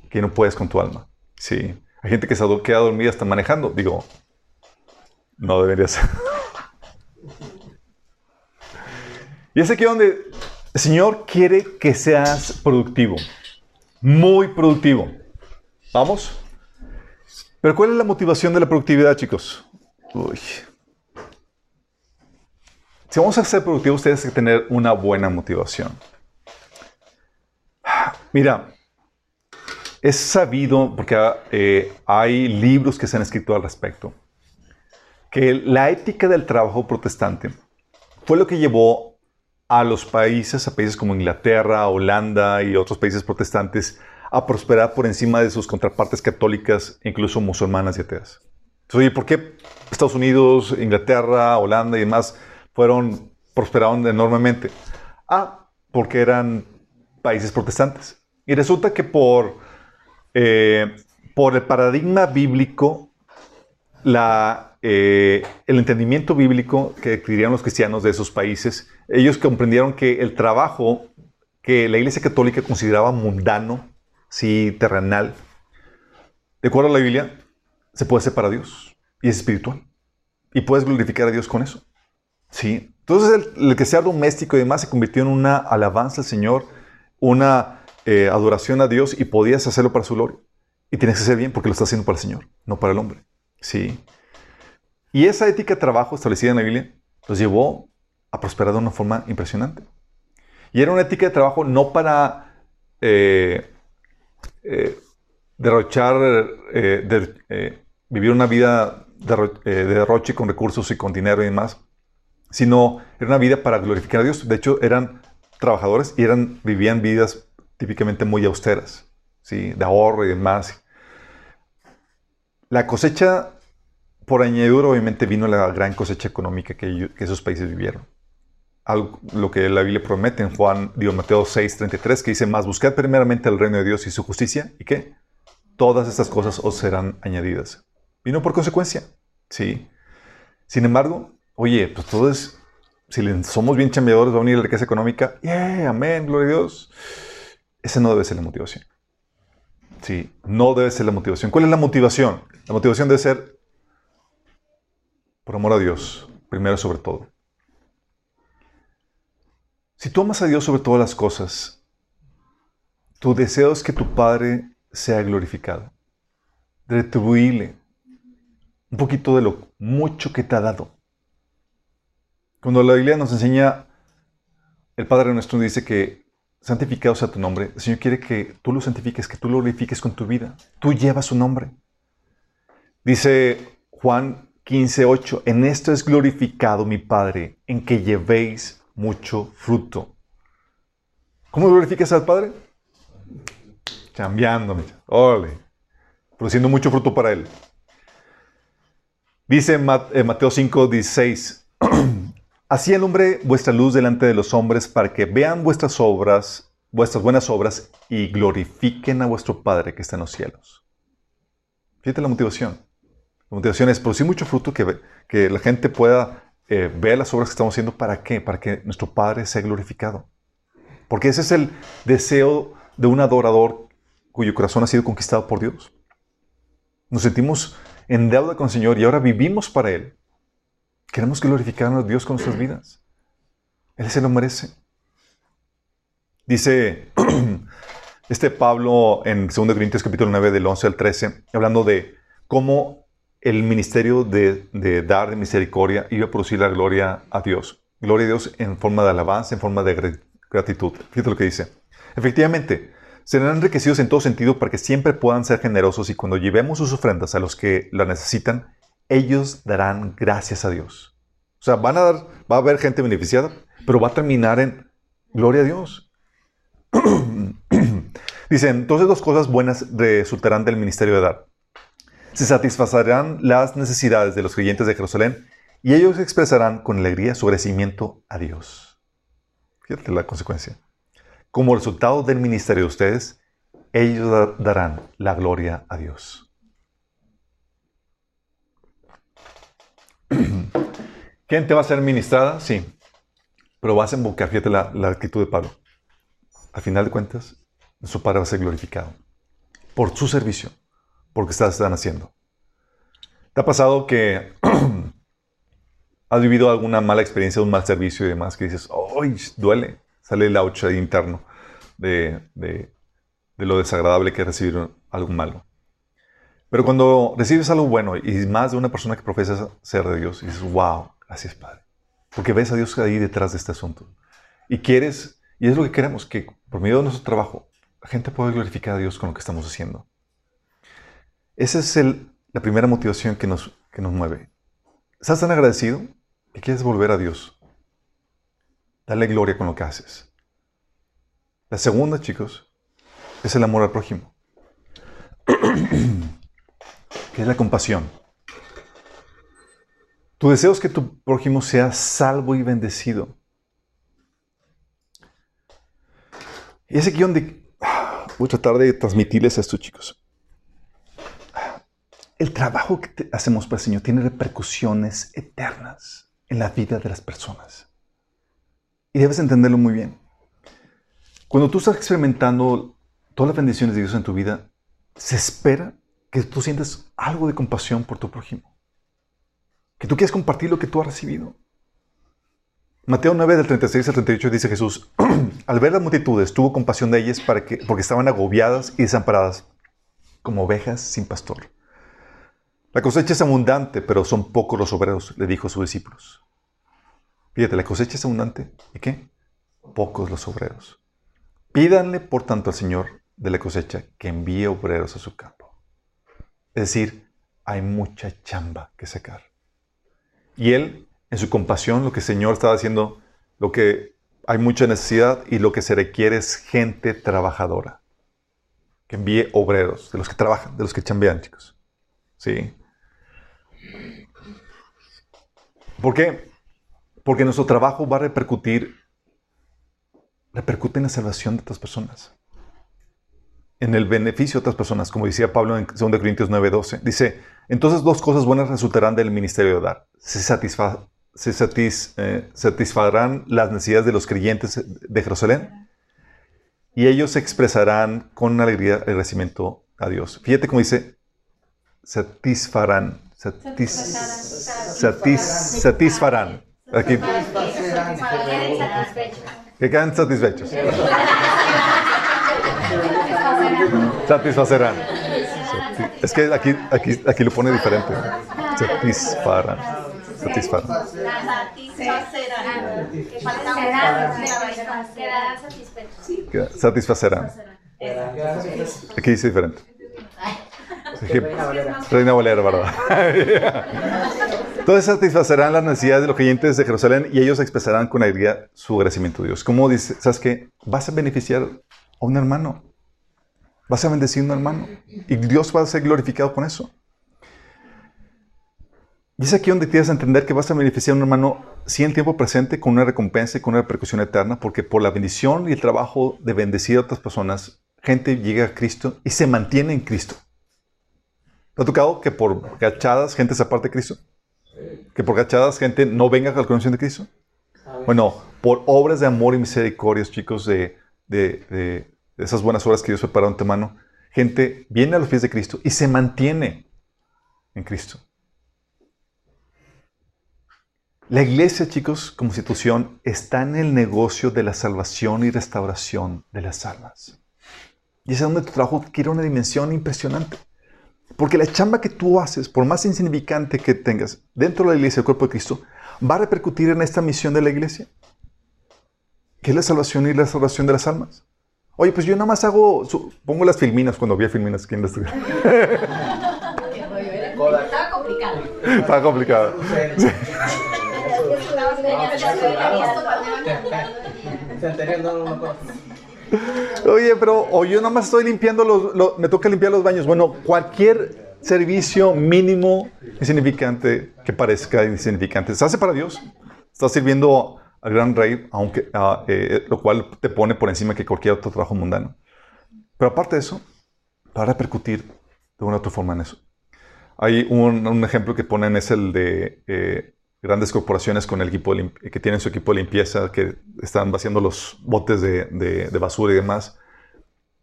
que no puedes con tu alma. Sí. Hay gente que se queda dormida hasta manejando. Digo, no debería ser. y es aquí donde el Señor quiere que seas productivo. Muy productivo. ¿Vamos? Pero ¿cuál es la motivación de la productividad, chicos? Uy. Si vamos a ser productivos, ustedes tienen que tener una buena motivación. Mira, es sabido, porque eh, hay libros que se han escrito al respecto, que la ética del trabajo protestante fue lo que llevó a los países, a países como Inglaterra, Holanda y otros países protestantes, a prosperar por encima de sus contrapartes católicas, incluso musulmanas y ateas. Entonces, ¿por qué Estados Unidos, Inglaterra, Holanda y demás fueron, prosperaron enormemente? Ah, porque eran países protestantes. Y resulta que por eh, por el paradigma bíblico, eh, el entendimiento bíblico que adquirían los cristianos de esos países, ellos comprendieron que el trabajo que la Iglesia Católica consideraba mundano, sí, terrenal, de acuerdo a la Biblia, se puede hacer para Dios y es espiritual. Y puedes glorificar a Dios con eso. Sí. Entonces el, que sea doméstico y demás se convirtió en una alabanza al Señor, una eh, adoración a Dios y podías hacerlo para su gloria. Y tienes que hacer bien porque lo estás haciendo para el Señor, no para el hombre. Sí. Y esa ética de trabajo establecida en la Biblia los llevó a prosperar de una forma impresionante. Y era una ética de trabajo no para eh, eh, derrochar, vivir una vida de derroche con recursos y con dinero y demás, sino era una vida para glorificar a Dios. De hecho, eran trabajadores y eran, vivían vidas típicamente muy austeras, ¿sí? de ahorro y demás. La cosecha, por añadidura, obviamente vino la gran cosecha económica que, esos países vivieron. Algo, lo que la Biblia promete en Juan, digo, Mateo 6, 33, que dice, más buscad primeramente el reino de Dios y su justicia, ¿y qué? Todas estas cosas os serán añadidas. Vino por consecuencia, ¿sí? Sin embargo, Oye, pues todo es, si somos bien chambeadores, va a venir la riqueza económica. Yeah, amén, gloria a Dios. Esa no debe ser la motivación. Sí, no debe ser la motivación. ¿Cuál es la motivación? La motivación debe ser por amor a Dios, primero sobre todo. Si tú amas a Dios sobre todas las cosas, tu deseo es que tu Padre sea glorificado. Retribuirle un poquito de lo mucho que te ha dado. Cuando la Biblia nos enseña, el Padre nuestro dice que santificado sea tu nombre, el Señor quiere que tú lo santifiques, que tú lo glorifiques con tu vida. Tú llevas su nombre. Dice Juan 15, 8, en esto es glorificado mi Padre, en que llevéis mucho fruto. ¿Cómo glorificas al Padre? Cambiándome, ole, produciendo mucho fruto para Él. Dice eh, Mateo 5, 16, Así alumbre vuestra luz delante de los hombres para que vean vuestras obras, vuestras buenas obras y glorifiquen a vuestro Padre que está en los cielos. Fíjate la motivación. La motivación es producir mucho fruto que, la gente pueda eh, ver las obras que estamos haciendo. ¿Para qué? Para que nuestro Padre sea glorificado. Porque ese es el deseo de un adorador cuyo corazón ha sido conquistado por Dios. Nos sentimos en deuda con el Señor y ahora vivimos para Él. Queremos glorificar a Dios con nuestras vidas. Él se lo merece. Dice este Pablo en 2 Corintios capítulo 9 del 11 al 13, hablando de cómo el ministerio de, dar de misericordia iba a producir la gloria a Dios. Gloria a Dios en forma de alabanza, en forma de gratitud. Fíjate lo que dice. Efectivamente, serán enriquecidos en todo sentido para que siempre puedan ser generosos y cuando llevemos sus ofrendas a los que la necesitan, ellos darán gracias a Dios. O sea, van a dar, va a haber gente beneficiada, pero va a terminar en gloria a Dios. Dicen, entonces dos cosas buenas resultarán del ministerio de dar. Se satisfacerán las necesidades de los creyentes de Jerusalén y ellos expresarán con alegría su agradecimiento a Dios. Fíjate la consecuencia. Como resultado del ministerio de ustedes, ellos darán la gloria a Dios. ¿Quién te va a ser ministrada? Sí. Pero vas a invocar, fíjate la, actitud de Pablo. Al final de cuentas, su Padre va a ser glorificado por su servicio, porque están haciendo. ¿Te ha pasado que has vivido alguna mala experiencia, un mal servicio y demás, que dices, ¡ay, duele! Sale el ouch interno de lo desagradable que es recibir algo malo. Pero cuando recibes algo bueno y más de una persona que profesa ser de Dios, dices, wow, gracias Padre. Porque ves a Dios ahí detrás de este asunto. Y quieres, y es lo que queremos, que por medio de nuestro trabajo, la gente pueda glorificar a Dios con lo que estamos haciendo. Esa es la primera motivación que nos, que nos mueve. ¿Estás tan agradecido que quieres volver a Dios? Dale gloria con lo que haces. La segunda, chicos, es el amor al prójimo. que es la compasión. Tu deseo es que tu prójimo sea salvo y bendecido. Y es aquí donde voy a tratar de transmitirles esto, chicos. el trabajo que hacemos para el Señor tiene repercusiones eternas en la vida de las personas. Y debes entenderlo muy bien. Cuando tú estás experimentando todas las bendiciones de Dios en tu vida, se espera que tú sientes algo de compasión por tu prójimo. Que tú quieras compartir lo que tú has recibido. Mateo 9, del 36 al 38 dice Jesús, al ver las multitudes, tuvo compasión de ellas para que, porque estaban agobiadas y desamparadas, como ovejas sin pastor. La cosecha es abundante, pero son pocos los obreros, le dijo a sus discípulos. Fíjate, la cosecha es abundante, ¿y qué? Pocos los obreros. Pídanle, por tanto, al Señor de la cosecha que envíe obreros a su campo. Es decir, hay mucha chamba que sacar. Y Él, en su compasión, lo que el Señor estaba haciendo, lo que hay mucha necesidad y lo que se requiere es gente trabajadora. Que envíe obreros, de los que trabajan, de los que chambean, chicos. ¿Sí? ¿Por qué? Porque nuestro trabajo va a repercutir, repercute en la salvación de otras personas. En el beneficio de otras personas, como decía Pablo en 2 Corintios 9:12. Dice, entonces dos cosas buenas resultarán del ministerio de dar. Se, se eh, satisfarán las necesidades de los creyentes de Jerusalén y ellos expresarán con alegría el agradecimiento a Dios. Fíjate cómo dice, satisfarán. satisfarán. Aquí. Que quedan satisfechos. Satisfacerán. Es que aquí, aquí, aquí lo pone diferente. Satisfarán. Satisfarán. Satisfacerán. Aquí dice diferente. Reina Valera, ¿verdad? Entonces satisfacerán las necesidades de los creyentes de Jerusalén y ellos expresarán con alegría su agradecimiento a Dios. ¿Cómo dice? ¿Sabes qué? Vas a beneficiar a un hermano. Vas a bendecir a un hermano. Y Dios va a ser glorificado con eso. Y es aquí donde tienes que entender que vas a beneficiar a un hermano, sí en tiempo presente, con una recompensa y con una repercusión eterna, porque por la bendición y el trabajo de bendecir a otras personas, gente llega a Cristo y se mantiene en Cristo. ¿Te ha tocado que por gachadas gente se aparte de Cristo? que por gachadas gente no venga a la conocimiento de Cristo? Bueno, por obras de amor y misericordia, chicos, de, de, esas buenas obras que Dios preparó ante mano, gente viene a los pies de Cristo y se mantiene en Cristo. La iglesia, chicos, como institución, está en el negocio de la salvación y restauración de las almas. Y es donde tu trabajo adquiere una dimensión impresionante. Porque la chamba que tú haces, por más insignificante que tengas dentro de la iglesia, el cuerpo de Cristo, va a repercutir en esta misión de la iglesia, que es la salvación y la salvación de las almas. Oye, pues yo nada más hago, pongo las filminas cuando vi filminas aquí en Estaba complicado. Estaba complicado. Oye, pero o yo nada más estoy limpiando los, me toca limpiar los baños. Bueno, cualquier servicio mínimo insignificante que parezca insignificante, se hace para Dios. Estás sirviendo al gran rey, aunque, ah, eh, lo cual te pone por encima que cualquier otro trabajo mundano. Pero aparte de eso, va a repercutir de una u otra forma en eso. Hay un, ejemplo que ponen, es el de eh, grandes corporaciones con el equipo que tienen su equipo de limpieza, que están vaciando los botes de, basura y demás.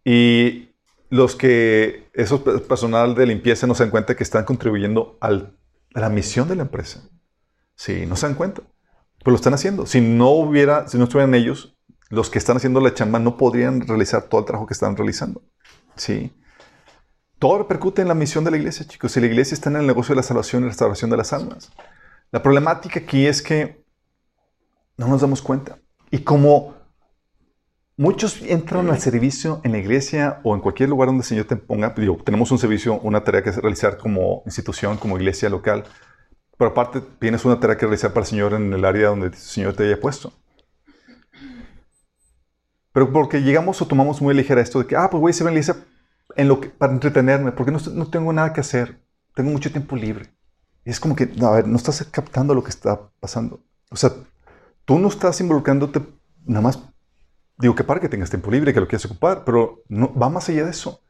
Y los que, esos personal de limpieza no se dan cuenta que están contribuyendo a la misión de la empresa. Sí, no se dan cuenta. Pero lo están haciendo. Si no hubiera, si no estuvieran ellos, los que están haciendo la chamba no podrían realizar todo el trabajo que están realizando. Sí. Todo repercute en la misión de la iglesia, chicos. Si la iglesia está en el negocio de la salvación y restauración de las almas. La problemática aquí es que no nos damos cuenta. Y como muchos entran al servicio en la iglesia o en cualquier lugar donde el Señor te ponga, digo, tenemos un servicio, una tarea que realizar como institución, como iglesia local, pero aparte tienes una tarea que realizar para el Señor en el área donde el Señor te haya puesto. Pero porque llegamos o tomamos muy ligera esto de que, ah, pues voy a ir a la en lo que, para entretenerme, porque no, no tengo nada que hacer, tengo mucho tiempo libre. Y es como que, a ver, no estás captando lo que está pasando. O sea, tú no estás involucrándote nada más. Digo que para que tengas tiempo libre, que lo quieras ocupar, pero no, va más allá de eso.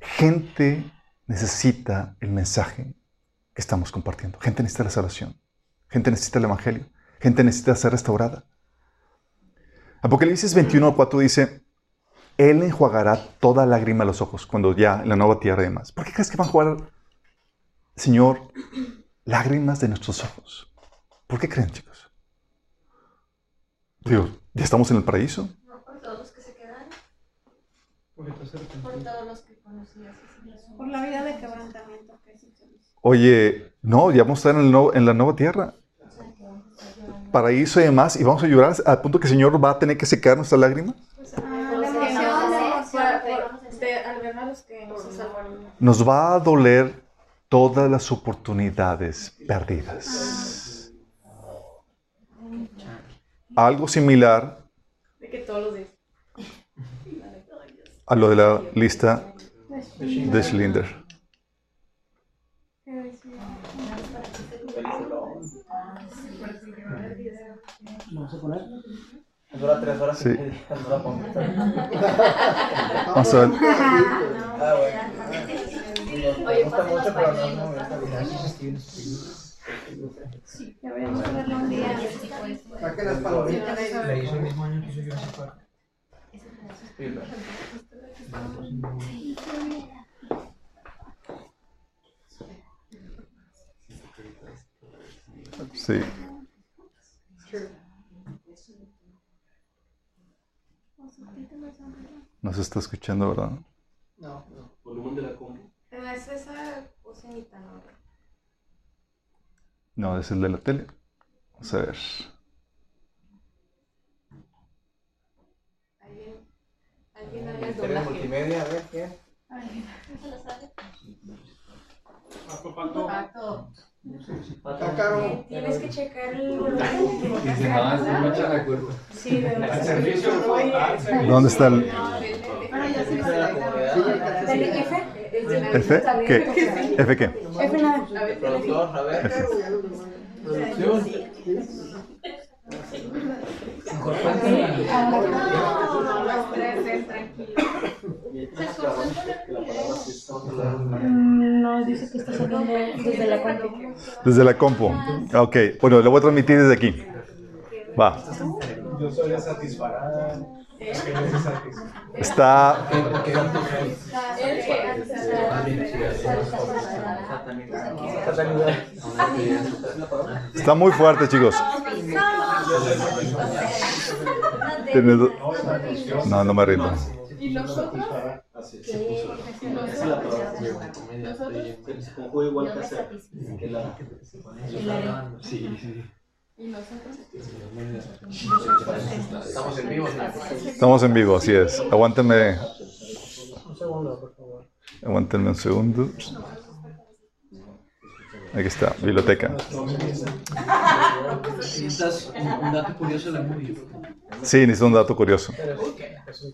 Gente necesita el mensaje que estamos compartiendo. Gente necesita la salvación. Gente necesita el Evangelio. Gente necesita ser restaurada. Apocalipsis 21, 4 dice, Él enjuagará toda lágrima a los ojos cuando ya en la nueva tierra y demás. ¿Por qué crees que van a jugar, Señor, lágrimas de nuestros ojos? ¿Por qué creen, chicos? Digo, ¿ya estamos en el paraíso? No por todos los que se quedaron. Por todos los que conocías. Por la vida de quebrantamiento que Oye, no, ya vamos a estar en, nuevo- en la nueva tierra. Paraíso y demás, y vamos a llorar al punto que el Señor va a tener que secar nuestra lágrima. Nos va a doler todas las oportunidades perdidas. Algo similar a lo de la lista de Schlinder. ¿Vamos a poner? Dura tres horas Sí. y media, no la pongo. Vamos a ver. Ah, bueno. Me Oye, gusta mucho, pero no, pañuelos, no, Spielberg. Deberíamos de verlo un día. Saquen las palomitas. La hizo el mismo año que hizo Jurassic Park. Spielberg. Sí. No se está escuchando, ¿verdad? No, no. Volumen de la compu. Es esa cocinita, ¿no? No, es el de la tele. Vamos a ver. Alguien, alguien Ministerio de doblaje. multimedia, a ver, ¿quién? Pato. Está Tienes que checar el volumen. Servicio. ¿Dónde está el Servicio F. F? ¿Qué? ¿F qué? F nada. Productor, a ver. F. Producción. No, dice que está saliendo desde la compu. Desde la compu. Ok, bueno, lo voy a transmitir desde aquí. Va. Yo soy de satisfarada. Está. Está muy fuerte, chicos. No, no me rindo. Igual que hacer. Estamos en vivo, ¿no? Estamos en vivo, así es. Aguántenme, Un segundo, por favor. aguántenme un segundo. Aquí está, biblioteca. Necesitas un, un dato curioso de la movie. Sí, necesito un dato curioso.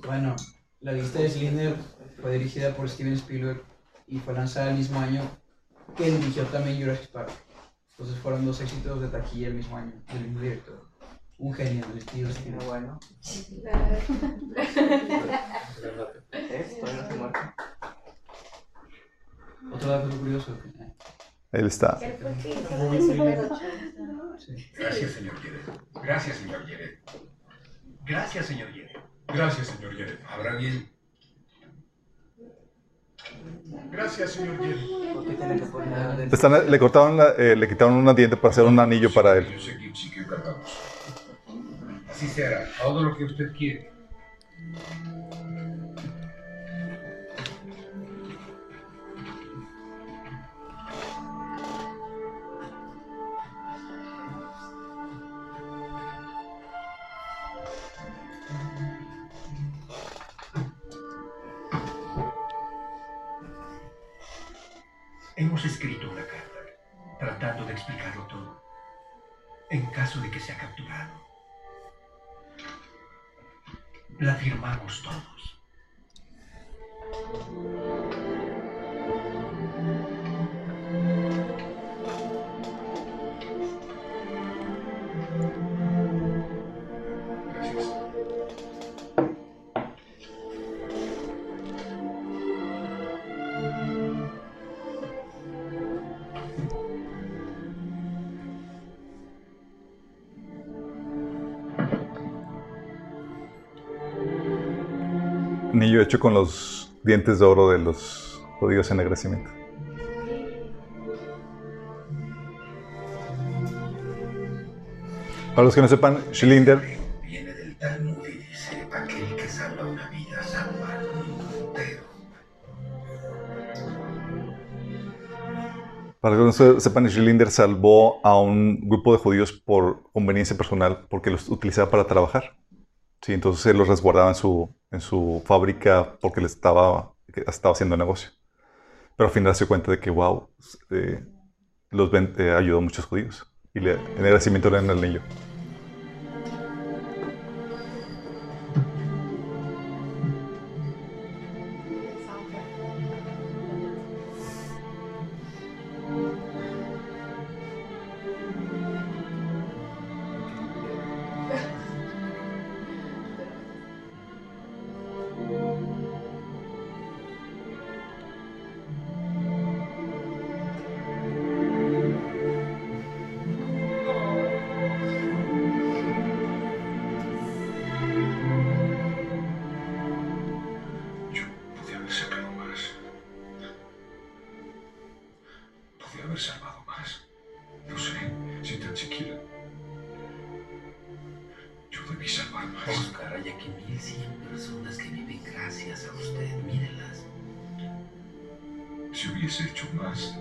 Bueno, la lista de Slender fue dirigida por Steven Spielberg y fue lanzada el mismo año que dirigió también Jurassic Park. Entonces fueron dos éxitos de taquilla el mismo año, del mismo director. Un genio, el estilo Spielberg. bueno. ¿Eh? Todavía no se. Otro dato curioso. eh, Ahí está. sí. Gracias, señor Yered. Gracias, señor Yered. Gracias, señor Yered. Gracias, señor Yered. ¿Habrá bien? Gracias, señor Yered. ¿Por qué tiene que poner Le, están- le cortaron la- eh, le quitaron una diente para hacer un anillo para él. Así será. Todo lo que usted quiere. Hemos escrito una carta, tratando de explicarlo todo, en caso de que sea capturado. La firmamos todos. Hecho con los dientes de oro de los judíos en agradecimiento. Para los que no sepan, Schlinder Viene del que. Para que no se- sepan, Schlinder salvó a un grupo de judíos por conveniencia personal porque los utilizaba para trabajar. Sí, entonces él los resguardaba en su, en su fábrica porque les estaba, estaba haciendo negocio. Pero al final se cuenta de que, wow, eh, los eh, ayudó a muchos judíos. Y le, en agradecimiento le dan el anillo. Haber salvado más. No sé, si tan siquiera. Yo debí salvar más. Oscar, hay aquí 1100 personas que viven gracias a usted. Mírenlas. Si hubiese hecho más.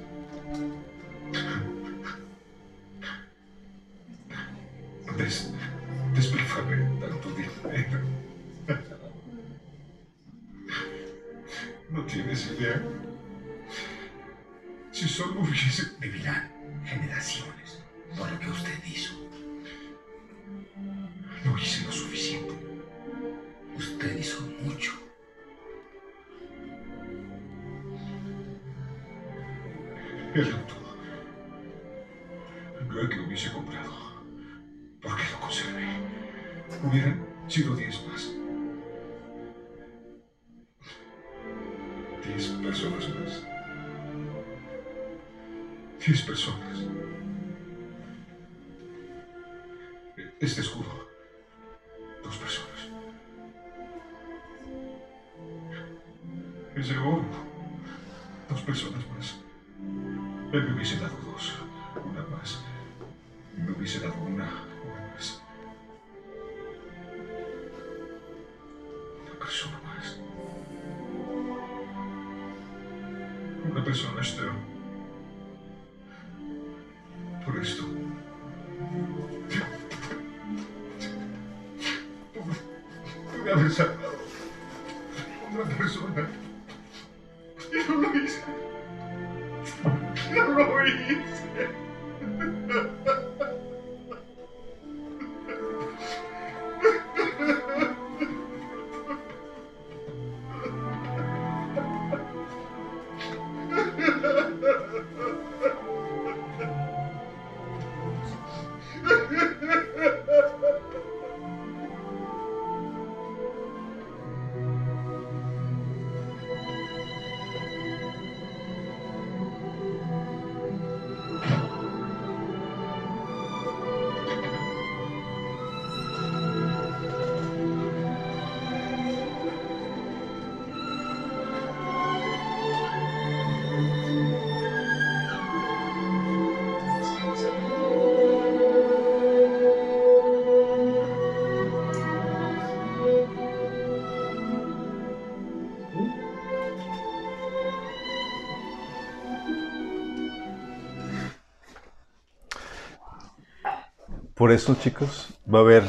Por eso, chicos, va a haber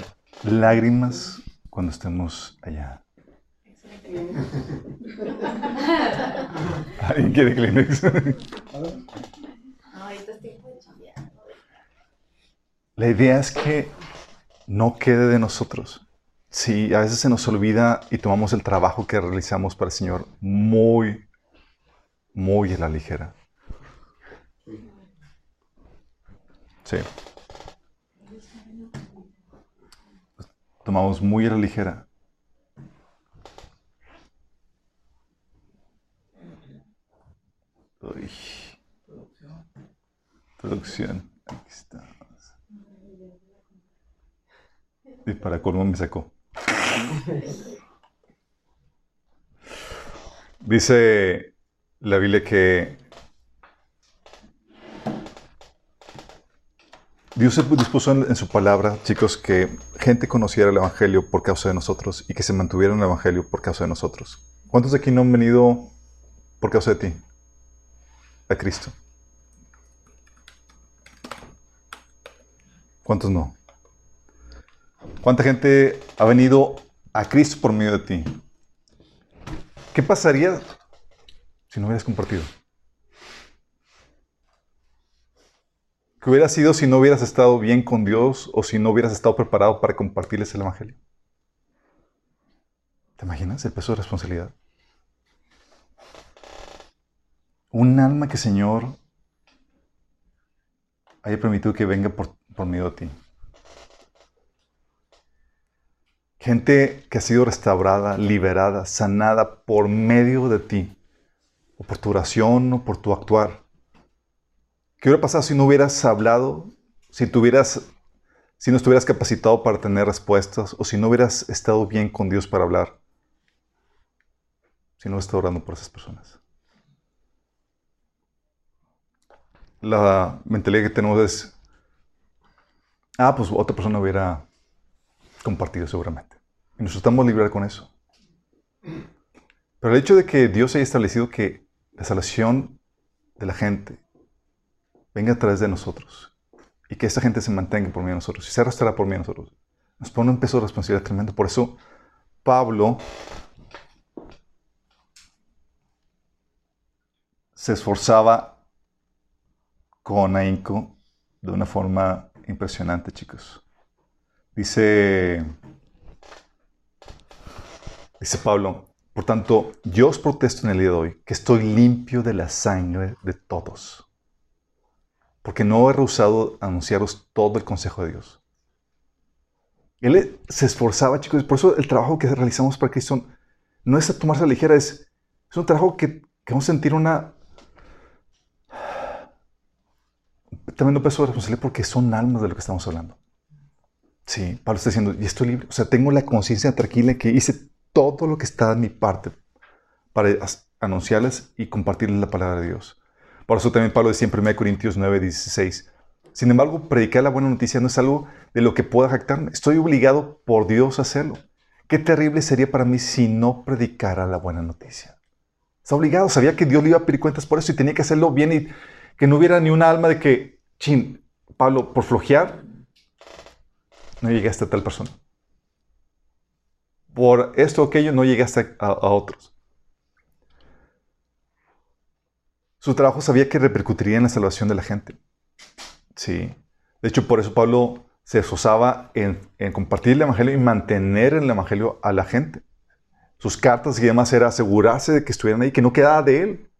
lágrimas cuando estemos allá. ¿Alguien quiere Kleenex? La idea es que no quede de nosotros. Sí, a veces se nos olvida y tomamos el trabajo que realizamos para el Señor muy, muy a la ligera. Sí. Tomamos muy a la ligera. Uy. Producción. Aquí estamos. Y para colmo me sacó. Dice la Biblia que Dios dispuso en, su palabra, chicos, que gente conociera el Evangelio por causa de nosotros y que se mantuviera en el Evangelio por causa de nosotros. ¿Cuántos de aquí no han venido por causa de ti? A Cristo. ¿Cuántos no? ¿Cuánta gente ha venido a Cristo por medio de ti? ¿Qué pasaría si no hubieras compartido? ¿Qué hubiera sido si no hubieras estado bien con Dios o si no hubieras estado preparado para compartirles el Evangelio? ¿Te imaginas el peso de responsabilidad? Un alma que Señor haya permitido que venga por, por medio de ti. Gente que ha sido restaurada, liberada, sanada por medio de ti, o por tu oración o por tu actuar. ¿Qué hubiera pasado si no hubieras hablado? Si, tuvieras, si no estuvieras capacitado para tener respuestas o si no hubieras estado bien con Dios para hablar. Si no estás orando por esas personas. La mentalidad que tenemos es, ah, pues otra persona hubiera compartido seguramente. Y nos estamos librar con eso. Pero el hecho de que Dios haya establecido que la salvación de la gente venga a través de nosotros y que esta gente se mantenga por medio de nosotros y se arrastrará por medio de nosotros. Nos pone un peso de responsabilidad tremendo. Por eso Pablo se esforzaba con ahínco de una forma impresionante, chicos. Dice, dice Pablo, por tanto, yo os protesto en el día de hoy que estoy limpio de la sangre de todos porque no he rehusado anunciaros todo el consejo de Dios. Él se esforzaba, chicos, por eso el trabajo que realizamos para Cristo no es a tomarse a la ligera, es, es un trabajo que, que vamos a sentir una... Un peso de responsabilidad porque son almas de lo que estamos hablando. Sí, Pablo está diciendo, y estoy libre. O sea, tengo la conciencia tranquila que hice todo lo que está en mi parte para anunciarles y compartirles la palabra de Dios. Por eso también Pablo decía en 1 Corintios 9, 16. Sin embargo, predicar la buena noticia no es algo de lo que pueda jactarme. Estoy obligado por Dios a hacerlo. Qué terrible sería para mí si no predicara la buena noticia. Está obligado, sabía que Dios le iba a pedir cuentas por eso y tenía que hacerlo bien y que no hubiera ni una alma de que, chin, Pablo, por flojear, no llegaste a tal persona. Por esto o aquello no llegaste a, a otros. Su trabajo sabía que repercutiría en la salvación de la gente. Sí. De hecho, por eso Pablo se esforzaba en, compartir el Evangelio y mantener el Evangelio a la gente. Sus cartas y demás era asegurarse de que estuvieran ahí, que no quedara de él.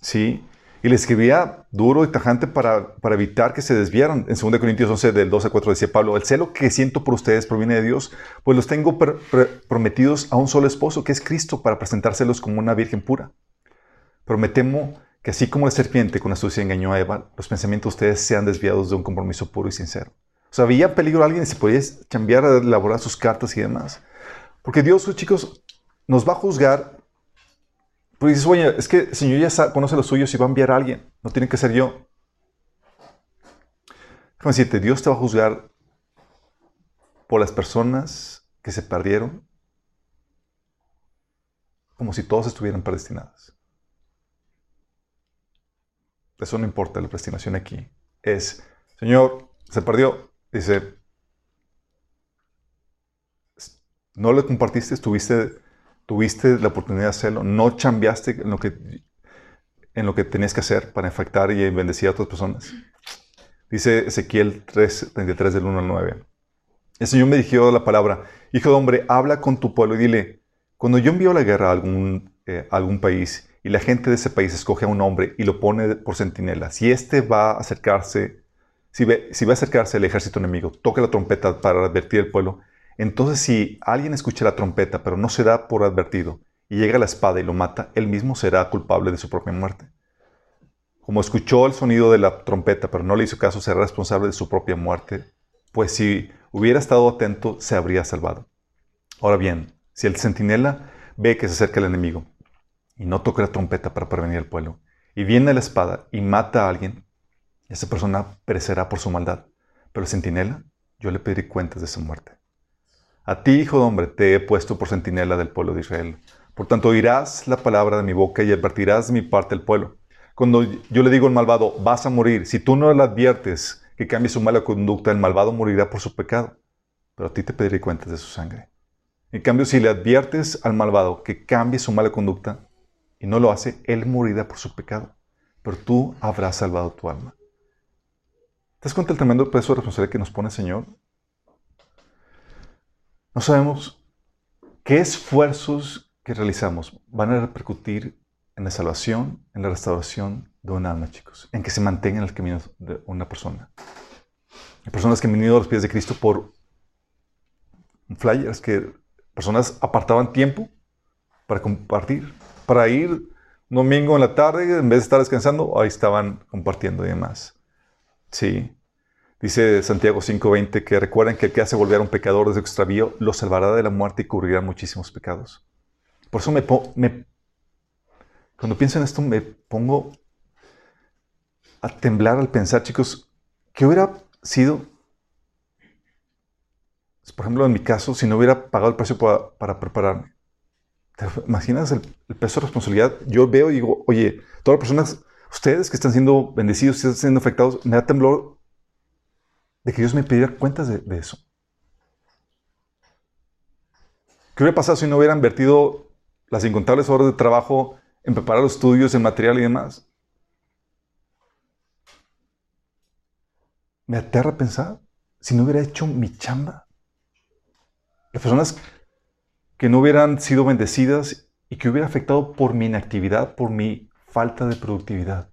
Sí. Y le escribía duro y tajante para, para evitar que se desviaran. En 2 Corintios 11, del 12 a 4, decía Pablo, el celo que siento por ustedes proviene de Dios, pues los tengo prometidos a un solo esposo, que es Cristo, para presentárselos como una virgen pura. Prometemos así como la serpiente con astucia engañó a Eva, los pensamientos de ustedes sean desviados de un compromiso puro y sincero. O sea, había peligro a alguien y se podía cambiar, elaborar sus cartas y demás. Porque Dios, chicos, nos va a juzgar. Porque dices, oye, es que el Señor ya conoce los suyos y va a enviar a alguien. No tiene que ser yo. Déjame decirte, Dios te va a juzgar por las personas que se perdieron como si todas estuvieran predestinadas. Eso no importa la predestinación aquí. Es, Señor, se perdió. Dice, no le compartiste, tuviste, tuviste la oportunidad de hacerlo, no cambiaste en lo que, en lo que tenías que hacer para infectar y bendecir a otras personas. Dice Ezequiel 3, 33 del 1 al 9. El Señor me dirigió la palabra, Hijo de hombre, habla con tu pueblo y dile, cuando yo envío la guerra a algún, eh, a algún país y la gente de ese país escoge a un hombre y lo pone por centinela, si éste va a acercarse, si, si va a acercarse al ejército enemigo, toca la trompeta para advertir al pueblo, entonces si alguien escucha la trompeta pero no se da por advertido y llega la espada y lo mata, él mismo será culpable de su propia muerte. Como escuchó el sonido de la trompeta pero no le hizo caso, será responsable de su propia muerte, pues si hubiera estado atento se habría salvado. Ahora bien, si el centinela ve que se acerca el enemigo, y no toque la trompeta para prevenir al pueblo, y viene la espada y mata a alguien, esa persona perecerá por su maldad. Pero el centinela, yo le pediré cuentas de su muerte. A ti, hijo de hombre, te he puesto por centinela del pueblo de Israel. Por tanto, oirás la palabra de mi boca y advertirás de mi parte al pueblo. Cuando yo le digo al malvado, vas a morir, si tú no le adviertes que cambie su mala conducta, el malvado morirá por su pecado. Pero a ti te pediré cuentas de su sangre. En cambio, si le adviertes al malvado que cambie su mala conducta y no lo hace, él morirá por su pecado. Pero tú habrás salvado tu alma. ¿Te das cuenta del tremendo peso de responsabilidad que nos pone el Señor? No sabemos qué esfuerzos que realizamos van a repercutir en la salvación, en la restauración de un alma, chicos, en que se mantenga en el camino de una persona. Hay personas que han venido a los pies de Cristo por flyers, que personas apartaban tiempo para compartir, para ir domingo en la tarde, en vez de estar descansando, ahí estaban compartiendo y demás. Sí. Dice Santiago 5:20 que recuerden que el que hace volver a un pecador desde su extravío lo salvará de la muerte y cubrirá muchísimos pecados. Por eso me, me cuando pienso en esto me pongo a temblar al pensar, chicos, ¿qué hubiera sido, por ejemplo, en mi caso, si no hubiera pagado el precio para, prepararme? ¿Te imaginas el, peso de responsabilidad? Yo veo y digo, oye, todas las personas ustedes que están siendo bendecidos, que están siendo afectados, me da temblor de que Dios me pidiera cuentas de, de eso. ¿Qué hubiera pasado si no hubieran invertido las incontables horas de trabajo en preparar los estudios, en material y demás? Me aterra pensar si no hubiera hecho mi chamba. Las personas que no hubieran sido bendecidas y que hubiera afectado por mi inactividad, por mi falta de productividad.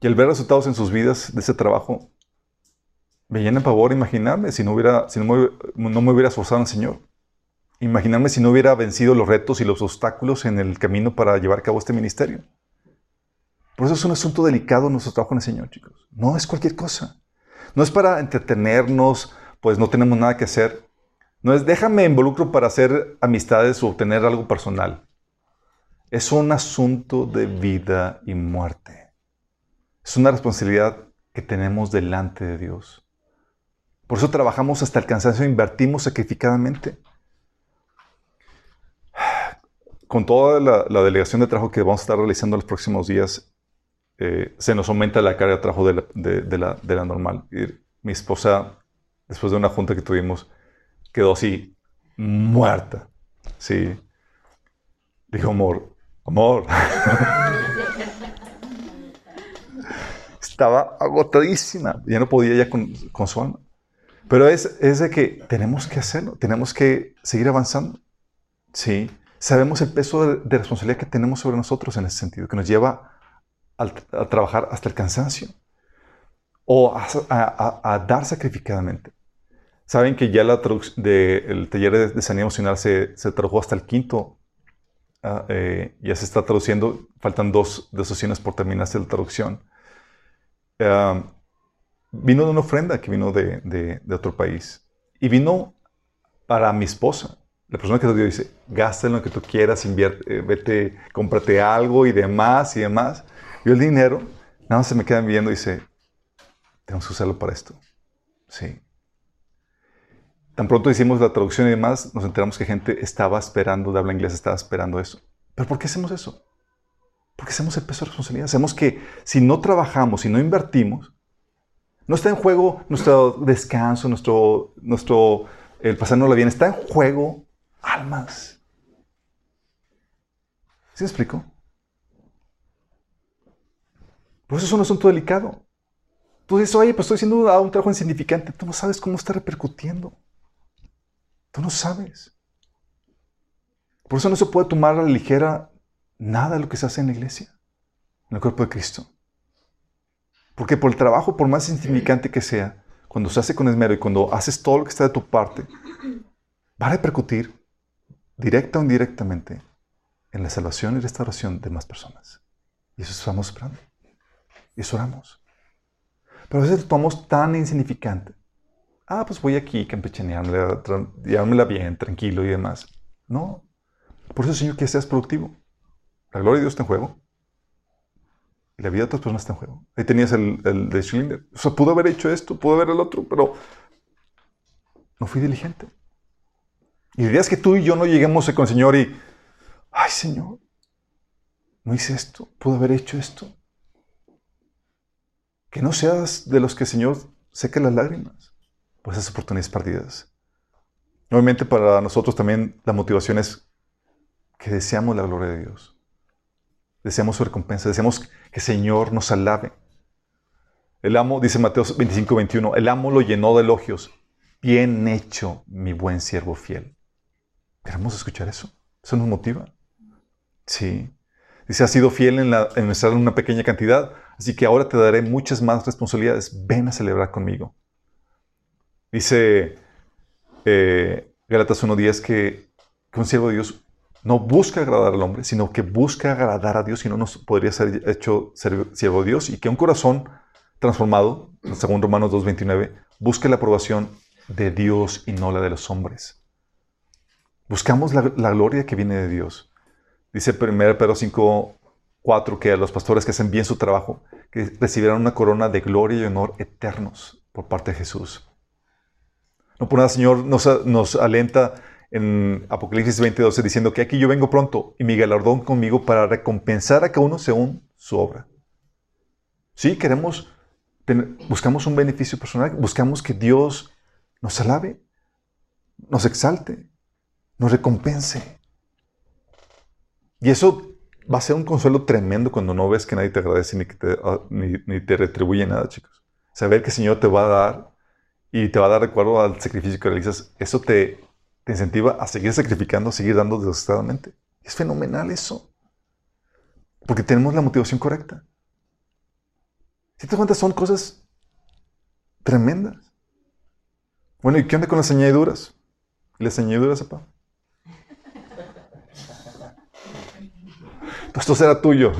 Y al ver resultados en sus vidas de ese trabajo, me llena pavor imaginarme si no, hubiera, si no, me, hubiera esforzado el Señor. Imaginarme si no hubiera vencido los retos y los obstáculos en el camino para llevar a cabo este ministerio. Por eso es un asunto delicado nuestro trabajo en el Señor, chicos. No es cualquier cosa. No es para entretenernos, pues no tenemos nada que hacer. No es déjame involucro para hacer amistades o obtener algo personal. Es un asunto de vida y muerte. Es una responsabilidad que tenemos delante de Dios. Por eso trabajamos hasta el cansancio invertimos sacrificadamente. Con toda la, delegación de trabajo que vamos a estar realizando los próximos días, eh, se nos aumenta la carga de trabajo de la, normal. Mi esposa, después de una junta que tuvimos, quedó así, muerta. Sí. Dijo, amor, Amor. Estaba agotadísima. Ya no podía ya con, su alma. Pero es, es, de que tenemos que hacerlo. Tenemos que seguir avanzando. Sí. Sabemos el peso de, responsabilidad que tenemos sobre nosotros en ese sentido, que nos lleva a, trabajar hasta el cansancio o a, dar sacrificadamente. Saben que ya la del taller de, de sanidad emocional se, se tradujo hasta el quinto Ah, eh, ya se está traduciendo, faltan dos, dos sesiones por terminarse la traducción. vino de una ofrenda que vino de, de, otro país y vino para mi esposa. La persona que te dio dice, gasta lo que tú quieras, invierte, eh, vete, cómprate algo y demás y demás. Yo el dinero, nada más se me quedan viendo y dice, tenemos que usarlo para esto. Sí. Tan pronto hicimos la traducción y demás, nos enteramos que gente estaba esperando, de habla inglés, estaba esperando eso. ¿Pero por qué hacemos eso? Porque hacemos el peso de responsabilidad. Hacemos que si no trabajamos, si no invertimos, no está en juego nuestro descanso, nuestro, nuestro el pasarnos la bien, está en juego almas. ¿Sí me explico? Por eso es un asunto delicado. Tú dices, oye, pues estoy haciendo un trabajo insignificante. Tú no sabes cómo está repercutiendo. Tú no sabes. Por eso no se puede tomar a la ligera nada de lo que se hace en la iglesia, en el cuerpo de Cristo. Porque por el trabajo, por más insignificante que sea, cuando se hace con esmero y cuando haces todo lo que está de tu parte, va a repercutir directa o indirectamente en la salvación y restauración de más personas. Y eso estamos esperando. Y eso oramos. Pero a veces lo tomamos tan insignificante ah, pues voy aquí campechaneármela, llevármela bien, tranquilo y demás. No, Por eso, Señor, que seas productivo. La gloria de Dios está en juego. La vida de otras personas está en juego. Ahí tenías el, el de Schlinder. O sea, pudo haber hecho esto, pudo haber el otro, pero no fui diligente. Y dirías que tú y yo no lleguemos con el Señor y, ay Señor, no hice esto, pude haber hecho esto. Que no seas de los que el Señor seque las lágrimas por esas oportunidades perdidas. Obviamente para nosotros también la motivación es que deseamos la gloria de Dios. Deseamos su recompensa, deseamos que el Señor nos alabe. El amo, dice Mateo 25, 21, el amo lo llenó de elogios. Bien hecho, mi buen siervo fiel. Queremos escuchar eso. Eso nos motiva. Sí. Dice, has sido fiel en, la, en una pequeña cantidad, así que ahora te daré muchas más responsabilidades. Ven a celebrar conmigo. Dice eh, Galatas 1.10 que, un siervo de Dios no busca agradar al hombre, sino que busca agradar a Dios, si no, no podría ser hecho siervo de Dios, y que un corazón transformado, según Romanos 2.29, busque la aprobación de Dios y no la de los hombres. Buscamos la, gloria que viene de Dios. Dice 1 Pedro 5.4 que a los pastores que hacen bien su trabajo, que recibirán una corona de gloria y honor eternos por parte de Jesús. No por nada, Señor nos, alenta en Apocalipsis 20:12 diciendo que aquí yo vengo pronto y mi galardón conmigo para recompensar a cada uno según su obra. Sí, queremos, buscamos un beneficio personal, buscamos que Dios nos alabe, nos exalte, nos recompense. Y eso va a ser un consuelo tremendo cuando no ves que nadie te agradece ni, que te, ah, ni te retribuye nada, chicos. Saber que el Señor te va a dar y te va a dar recuerdo al sacrificio que realizas, eso te, te incentiva a seguir sacrificando, a seguir dando desesperadamente. Es fenomenal eso. Porque tenemos la motivación correcta. Si te cuentas, son cosas tremendas. Bueno, ¿y qué onda con las añadiduras? ¿Las añadiduras, papá? Pues esto será tuyo.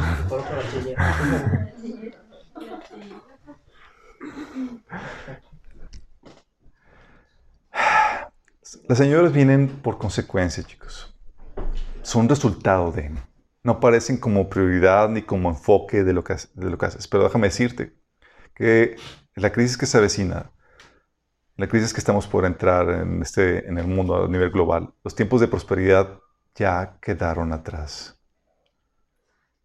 Las señoras vienen por consecuencia, chicos. Son resultado de. No aparecen como prioridad ni como enfoque de lo que, de lo que haces. Pero déjame decirte que la crisis que se avecina, la crisis que estamos por entrar en, este, en el mundo a nivel global, los tiempos de prosperidad ya quedaron atrás.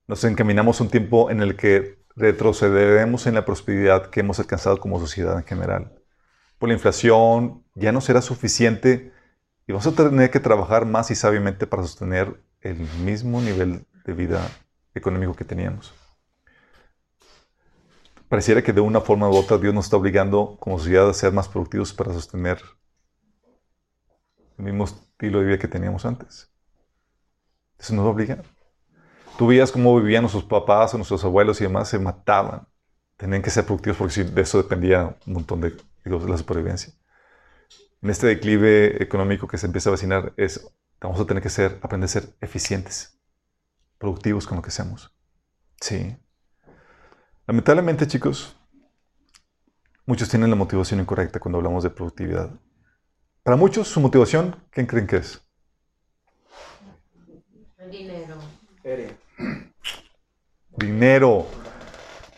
Nos encaminamos a un tiempo en el que retrocederemos en la prosperidad que hemos alcanzado como sociedad en general por la inflación, ya no será suficiente y vamos a tener que trabajar más y sabiamente para sostener el mismo nivel de vida económico que teníamos. Pareciera que de una forma u otra Dios nos está obligando como sociedad a ser más productivos para sostener el mismo estilo de vida que teníamos antes. Eso nos va a obligar. Tú veías cómo vivían nuestros papás o nuestros abuelos y demás, se mataban. Tenían que ser productivos porque de eso dependía un montón de digo, la supervivencia. En este declive económico que se empieza a vacinar, es, vamos a tener que ser, aprender a ser eficientes, productivos con lo que hacemos. Sí. Lamentablemente, chicos, muchos tienen la motivación incorrecta cuando hablamos de productividad. Para muchos, su motivación, ¿quién creen que es? Dinero. Dinero.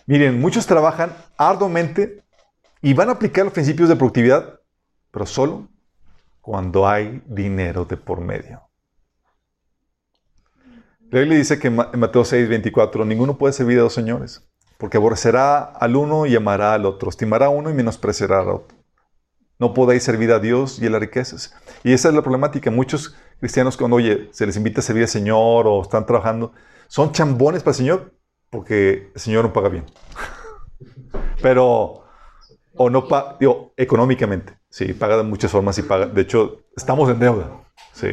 Miren, muchos trabajan arduamente y van a aplicar los principios de productividad, pero solo cuando hay dinero de por medio. La Biblia dice que en Mateo 6, 24, ninguno puede servir a dos señores, porque aborrecerá al uno y amará al otro, estimará a uno y menospreciará al otro. No podéis servir a Dios y a las riquezas. Y esa es la problemática. Muchos cristianos cuando, oye, se les invita a servir al Señor o están trabajando, son chambones para el Señor porque el Señor no paga bien. Pero o no paga, digo, económicamente. Sí, paga de muchas formas y paga. De hecho, estamos en deuda. Sí.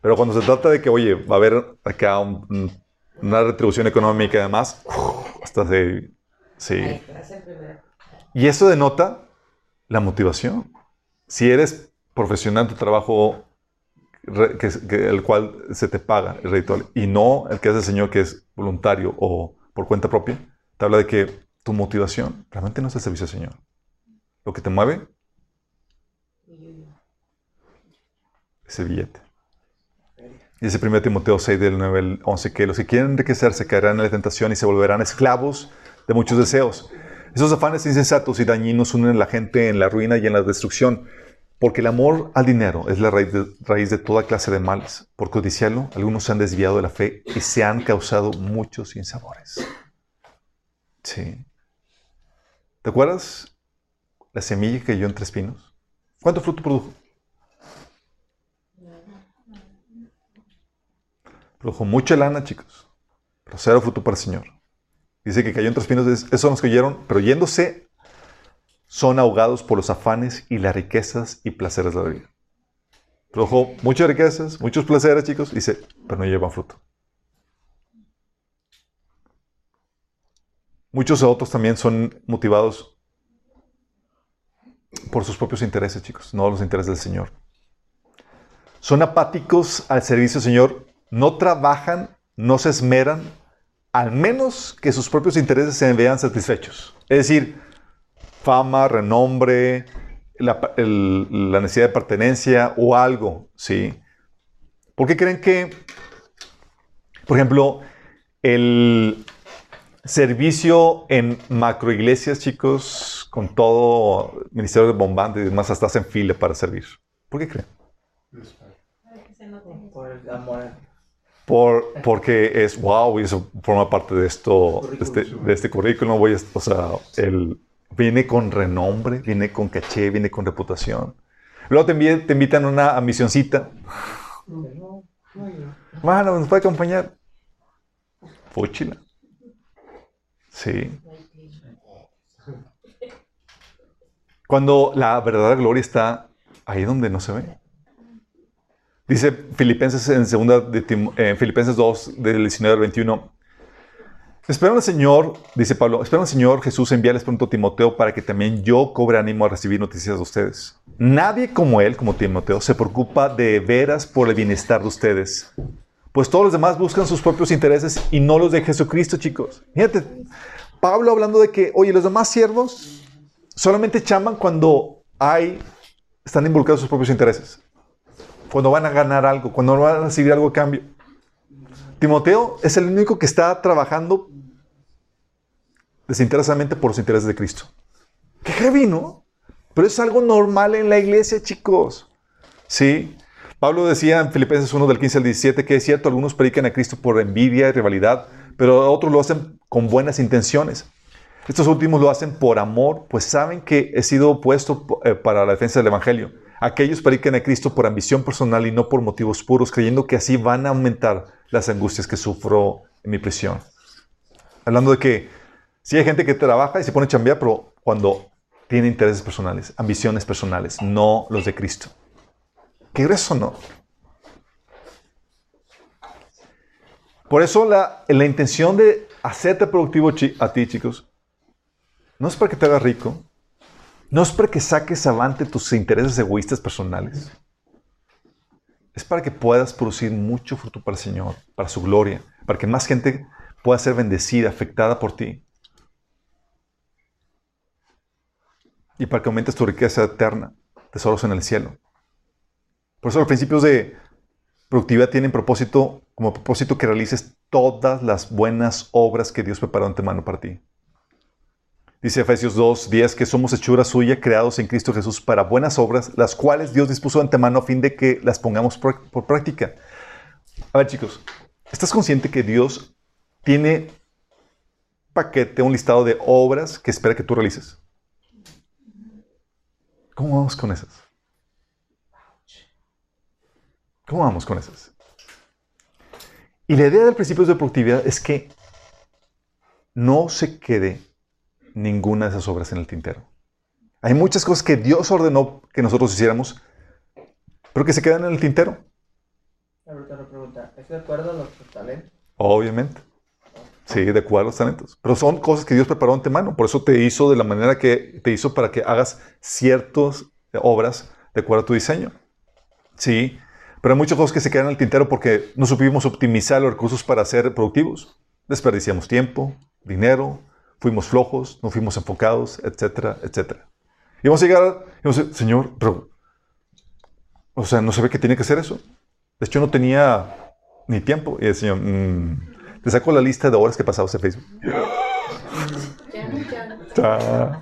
Pero cuando se trata de que, oye, va a haber acá una retribución económica además, hasta de. Sí. Y eso denota la motivación. Si eres profesional en tu trabajo, que, el cual se te paga el ritual, y no el que hace el Señor, que es voluntario o por cuenta propia, te habla de que tu motivación realmente no es el servicio al Señor. Lo que te mueve es el billete. Dice 1 Timoteo 6 del 9 al 11 que los que quieren enriquecerse caerán en la tentación y se volverán esclavos de muchos deseos. Esos afanes insensatos y dañinos unen a la gente en la ruina y en la destrucción, porque el amor al dinero es la raíz de, raíz de toda clase de males. Por codiciarlo, algunos se han desviado de la fe y se han causado muchos sinsabores. Sí. ¿Te acuerdas la semilla que cayó entre espinos? ¿Cuánto fruto produjo? Produjo mucha lana, chicos, pero cero fruto para el Señor. Dice que cayó entre espinos, es- esos son los que oyeron, pero yéndose son ahogados por los afanes y las riquezas y placeres de la vida. Produjo muchas riquezas, muchos placeres, chicos, dice, pero no llevan fruto. Muchos otros también son motivados por sus propios intereses, chicos, no los intereses del Señor. Son apáticos al servicio del Señor, no trabajan, no se esmeran, al menos que sus propios intereses se vean satisfechos. Es decir, fama, renombre, la, necesidad de pertenencia o algo, ¿sí? ¿Por qué creen que, por ejemplo, el servicio en macroiglesias, chicos, con todo ministerio de bombante y demás, hasta hacen fila para servir? ¿Por qué creen? Por el amor. Por, porque es wow y eso forma parte de esto, de este, de este currículum. Voy a- o sea, el, viene con renombre, viene con caché, viene con reputación. Luego te, invitan a una misioncita. Mano, ¿nos puede acompañar? Fúchila. Sí. Cuando la verdadera gloria está ahí donde no se ve. Dice Filipenses en segunda de Tim- eh, Filipenses 2 del 19 al 21. Esperan al Señor, dice Pablo, esperan al Señor Jesús enviarles pronto a Timoteo para que también yo cobre ánimo a recibir noticias de ustedes. Nadie como él, como Timoteo, se preocupa de veras por el bienestar de ustedes. Pues todos los demás buscan sus propios intereses y no los de Jesucristo, chicos. Fíjate, Pablo hablando de que, oye, los demás siervos solamente chaman cuando hay, están involucrados sus propios intereses cuando van a ganar algo, cuando van a recibir algo a cambio. Timoteo es el único que está trabajando desinteresadamente por los intereses de Cristo. Qué heavy, ¿no? Pero es algo normal en la iglesia, chicos. Sí. Pablo decía en Filipenses 1 del 15 al 17 que es cierto, algunos predican a Cristo por envidia y rivalidad, pero otros lo hacen con buenas intenciones. Estos últimos lo hacen por amor, pues saben que he sido puesto eh, para la defensa del Evangelio. Aquellos predican a Cristo por ambición personal y no por motivos puros, creyendo que así van a aumentar las angustias que sufro en mi prisión. Hablando de que sí hay gente que trabaja y se pone a chambear, pero cuando tiene intereses personales, ambiciones personales, no los de Cristo. Qué grueso, ¿no? Por eso la, la intención de hacerte productivo a ti, chicos, no es para que te hagas rico, no es para que saques avante tus intereses egoístas personales. Es para que puedas producir mucho fruto para el Señor, para su gloria, para que más gente pueda ser bendecida, afectada por ti. Y para que aumentes tu riqueza eterna, tesoros en el cielo. Por eso los principios de productividad tienen propósito, como propósito que realices todas las buenas obras que Dios preparó antemano para ti. Dice Efesios 2, 10 que somos hechura suya, creados en Cristo Jesús para buenas obras, las cuales Dios dispuso de antemano a fin de que las pongamos por, por práctica. A ver, chicos, ¿estás consciente que Dios tiene paquete, un listado de obras que espera que tú realices? ¿Cómo vamos con esas? ¿Cómo vamos con esas? Y la idea del principio de productividad es que no se quede ninguna de esas obras en el tintero. Hay muchas cosas que Dios ordenó que nosotros hiciéramos, pero que se quedan en el tintero. Una pregunta. ¿Es de acuerdo a los talentos? Obviamente. Sí, de acuerdo a los talentos. Pero son cosas que Dios preparó antemano. Por eso te hizo de la manera que te hizo para que hagas ciertas obras de acuerdo a tu diseño. Sí, pero hay muchas cosas que se quedan en el tintero porque no supimos optimizar los recursos para ser productivos. Desperdiciamos tiempo, dinero, fuimos flojos, no fuimos enfocados, etcétera, etcétera. Y vamos a llegar, y vamos a decir, Señor, pero, o sea, no sabe que tiene que hacer eso. De hecho, no tenía ni tiempo. Y el Señor, "Mm, te saco la lista de horas que pasabas en Facebook. Ya, ya.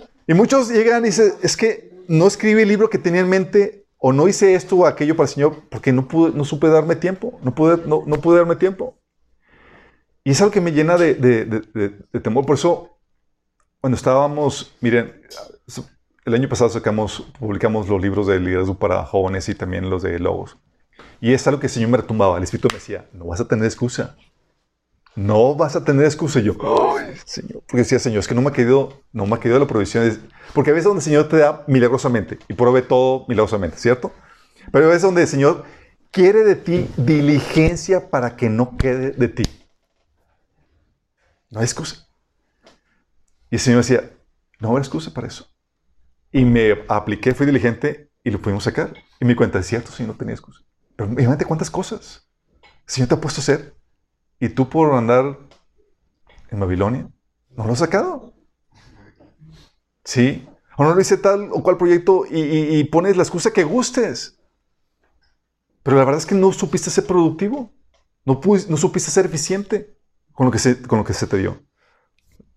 Y muchos llegan y dicen, es que no escribí el libro que tenía en mente o no hice esto o aquello para el Señor porque no, pude, no supe darme tiempo, no pude, no, no pude darme tiempo. Y es algo que me llena de, de- de- de- temor. Por eso, cuando estábamos, miren, el año pasado sacamos, publicamos los libros de liderazgo para jóvenes y también los de logos. Y es algo que el Señor me retumbaba. El Espíritu me decía, no vas a tener excusa. No vas a tener excusa. Yo, "Ay, Señor. Porque decía, Señor, es que no me ha querido, no me ha querido la provisión. Porque a veces donde el Señor te da milagrosamente y provee todo milagrosamente, ¿cierto? Pero a veces donde el Señor quiere de ti diligencia para que no quede de ti. No hay excusa. Y el Señor decía, no habrá excusa para eso. Y me apliqué, fui diligente y lo pudimos sacar. Y me di cuenta, es cierto, Señor, no tenía excusa. Pero imagínate cuántas cosas el Señor te ha puesto a hacer. Y tú por andar en Babilonia, no lo has sacado. Sí. O no lo hice tal o cual proyecto y, y- pones la excusa que gustes. Pero la verdad es que no supiste ser productivo. No, no supiste ser eficiente con lo, que se, con lo que se te dio.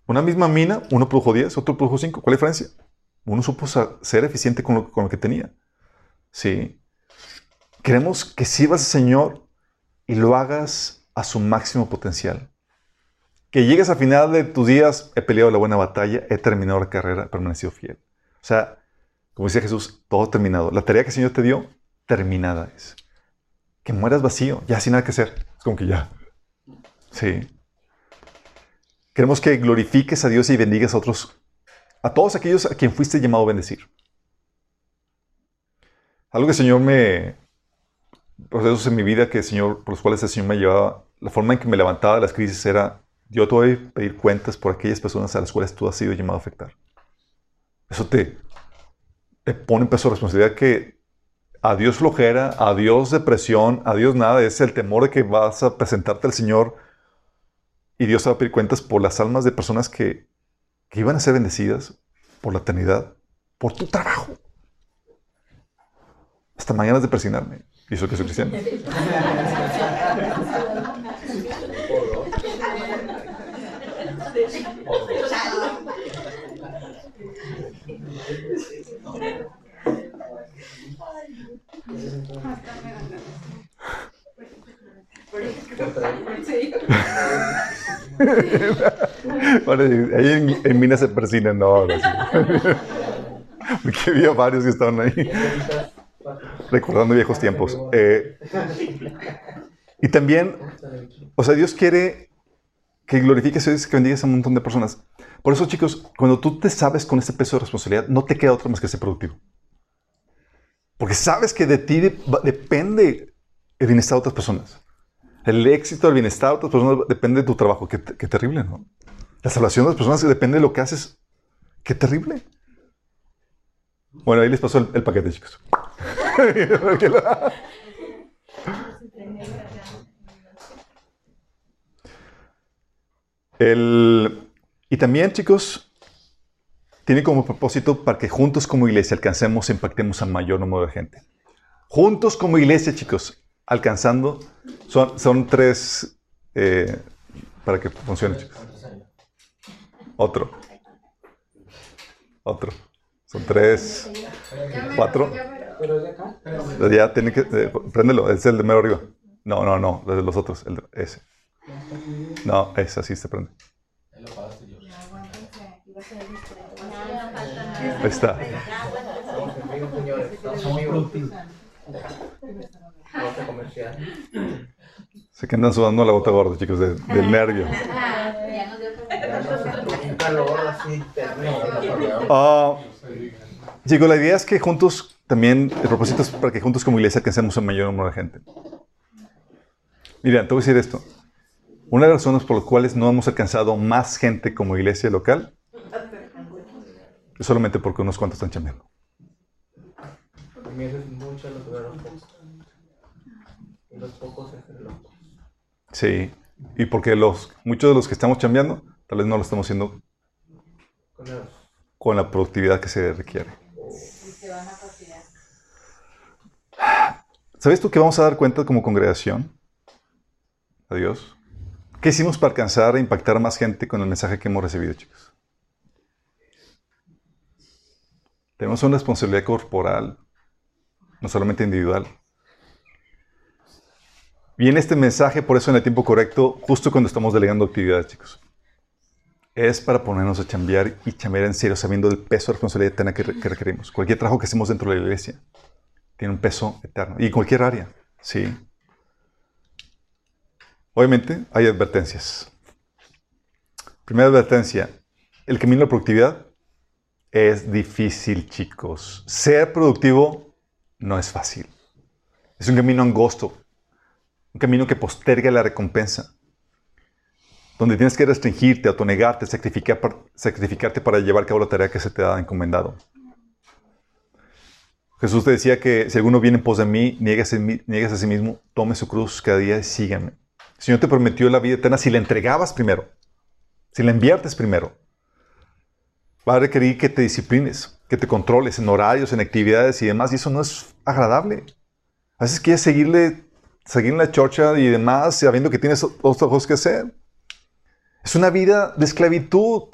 Una misma mina, uno produjo 10, otro produjo 5. ¿Cuál es la diferencia? Uno supo ser eficiente con lo, con lo que tenía. Sí. Queremos que sirvas al Señor y lo hagas a su máximo potencial. Que llegues al final de tus días, he peleado la buena batalla, he terminado la carrera, he permanecido fiel. O sea, como decía Jesús, todo terminado. La tarea que el Señor te dio, terminada es. Que mueras vacío, ya sin nada que hacer. Es como que ya. Sí. Queremos que glorifiques a Dios y bendigas a otros, a todos aquellos a quien fuiste llamado a bendecir. Algo que el Señor me, procesos en mi vida que el Señor, por los cuales el Señor me llevaba, la forma en que me levantaba de las crisis era, yo te voy a pedir cuentas por aquellas personas a las cuales tú has sido llamado a afectar. Eso te, pone en peso de responsabilidad que adiós flojera, adiós depresión, adiós nada, es el temor de que vas a presentarte al Señor y Dios te va a pedir cuentas por las almas de personas que, que iban a ser bendecidas por la eternidad, por tu trabajo. Hasta mañana de persignarme. Y eso que soy cristiano. Ahí en, en Minas se persignan, no. no, sí. Porque había varios que estaban ahí recordando viejos tiempos. Eh, y también, o sea, Dios quiere que glorifiques a Dios que bendigas a un montón de personas. Por eso, chicos, cuando tú te sabes con este peso de responsabilidad, no te queda otra más que ser productivo. Porque sabes que de ti depende el bienestar de otras personas. El éxito, el bienestar de otras personas depende de tu trabajo. Qué, qué terrible, ¿no? La salvación de las personas depende de lo que haces. Qué terrible. Bueno, ahí les pasó el, paquete, chicos. El- y también, chicos, tiene como propósito para que juntos como iglesia alcancemos impactemos a mayor número de gente. Juntos como iglesia, chicos, alcanzando, son, son tres, eh, para que funcione, chicos. Otro. Otro. Son tres, cuatro. Pero es de acá. Ya tiene que, eh, préndelo, es el de mero arriba. No, no, no, de los otros, el de- ese. No, ese así se prende. Ahí está. Se que andan sudando la gota gorda, chicos, de- del nervio. Ah, chicos, la idea es que juntos, también, el propósito es para que juntos como iglesia alcancemos un mayor número de gente. Mira, te voy a decir esto. Una de las razones por las cuales no hemos alcanzado más gente como iglesia local es solamente porque unos cuantos están chambeando. Sí. Y porque los, muchos de los que estamos chambeando, tal vez no lo estamos haciendo Con la productividad que se requiere. ¿Sabes tú que vamos a dar cuenta como congregación? Adiós. ¿Qué hicimos para alcanzar e impactar a más gente con el mensaje que hemos recibido, chicos? Tenemos una responsabilidad corporal, no solamente individual. Viene este mensaje, por eso en el tiempo correcto, justo cuando estamos delegando actividades, chicos. Es para ponernos a chambear y chambear en serio, sabiendo el peso de responsabilidad eterna que, que requerimos. Cualquier trabajo que hacemos dentro de la iglesia tiene un peso eterno. Y cualquier área, sí. Obviamente hay advertencias. Primera advertencia, el camino de la productividad es difícil, chicos. Ser productivo no es fácil. Es un camino angosto, un camino que posterga la recompensa, donde tienes que restringirte, autonegarte, sacrificar, sacrificarte para llevar a cabo la tarea que se te ha encomendado. Jesús te decía que si alguno viene en pos de mí, niegues a sí mismo, tome su cruz cada día y síganme. El Señor te prometió la vida eterna si la entregabas primero, si la inviertes primero. Va a requerir que te disciplines, que te controles en horarios, en actividades y demás, y eso no es agradable. A veces quieres seguirle, seguir en la chorcha y demás, sabiendo que tienes otras cosas que hacer. Es una vida de esclavitud.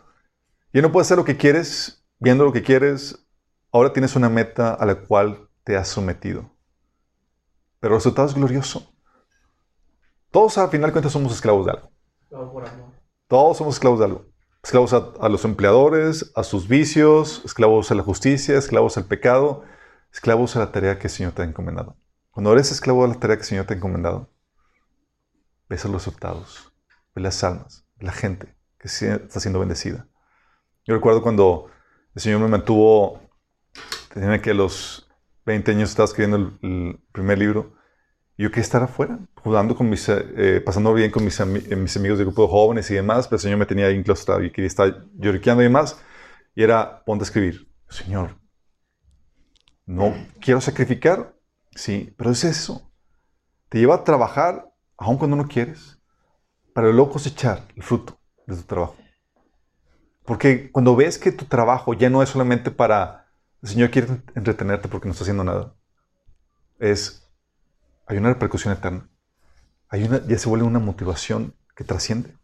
Ya no puedes hacer lo que quieres, viendo lo que quieres. Ahora tienes una meta a la cual te has sometido. Pero el resultado es glorioso. Todos al final de cuentas somos esclavos de algo. Todos somos esclavos de algo. Esclavos a, los empleadores, a sus vicios, esclavos a la justicia, esclavos al pecado, esclavos a la tarea que el Señor te ha encomendado. Cuando eres esclavo de la tarea que el Señor te ha encomendado, ves los resultados, ves las almas, la gente que está siendo bendecida. Yo recuerdo cuando el Señor me mantuvo, tenía que a los 20 años estaba escribiendo el primer libro, yo quería estar afuera, jugando con mis, eh, pasando bien con mis, eh, mis, amigos del grupo de jóvenes y demás, pero el Señor me tenía ahí y quería estar lloriqueando y demás. Y era, ponte a escribir. Señor, no quiero sacrificar, sí, pero es eso. Te lleva a trabajar aun cuando no quieres, para luego cosechar el fruto de tu trabajo. Porque cuando ves que tu trabajo ya no es solamente para, el Señor quiere entretenerte porque no está haciendo nada, es hay una repercusión eterna. Hay ya se vuelve una motivación que trasciende.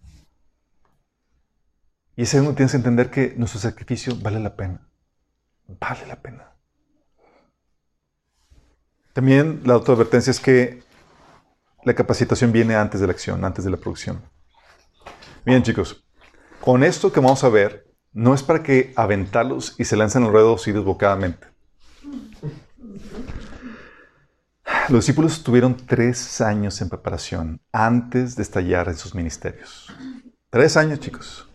Y ese uno tienes que entender que nuestro sacrificio vale la pena. Vale la pena. También la otra advertencia es que la capacitación viene antes de la acción, antes de la producción. Bien, chicos, con esto que vamos a ver, no es para que aventarlos y se lancen al ruedo así desbocadamente. Los discípulos tuvieron tres años en preparación antes de estallar en sus ministerios. Tres años, chicos.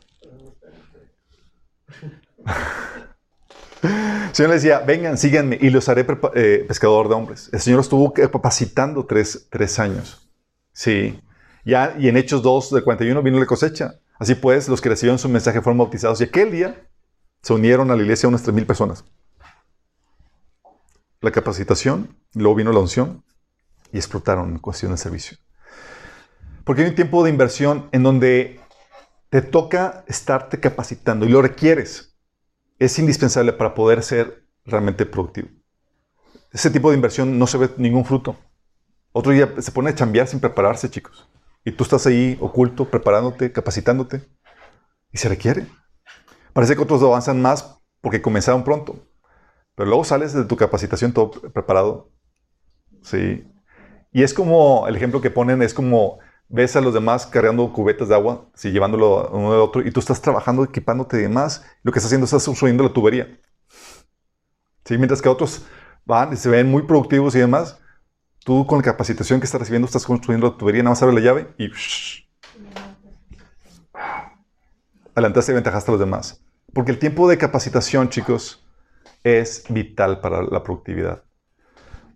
El Señor les decía, vengan, síganme y los haré eh, pescador de hombres. El Señor estuvo capacitando tres, tres años. Sí. Ya, y en Hechos 2 del 41 vino la cosecha. Así pues, los que recibieron su mensaje fueron bautizados y aquel día se unieron a la iglesia unas 3.000 personas la capacitación, luego vino la unción y explotaron en cuestión de servicio. Porque hay un tiempo de inversión en donde te toca estarte capacitando y lo requieres. Es indispensable para poder ser realmente productivo. Ese tipo de inversión no se ve ningún fruto. Otro día se pone a chambear sin prepararse, chicos. Y tú estás ahí oculto, preparándote, capacitándote. Y se requiere. Parece que otros avanzan más porque comenzaron pronto. Pero luego sales de tu capacitación todo preparado. Sí. Y es como, el ejemplo que ponen es como ves a los demás cargando cubetas de agua, sí, llevándolo uno de otro, y tú estás trabajando, equipándote y demás. Lo que estás haciendo es estás la tubería. Sí, mientras que otros van y se ven muy productivos y demás, tú con la capacitación que estás recibiendo estás construyendo la tubería, nada más abre la llave y adelantaste y ventajaste a los demás. Porque el tiempo de capacitación, chicos, es vital para la productividad.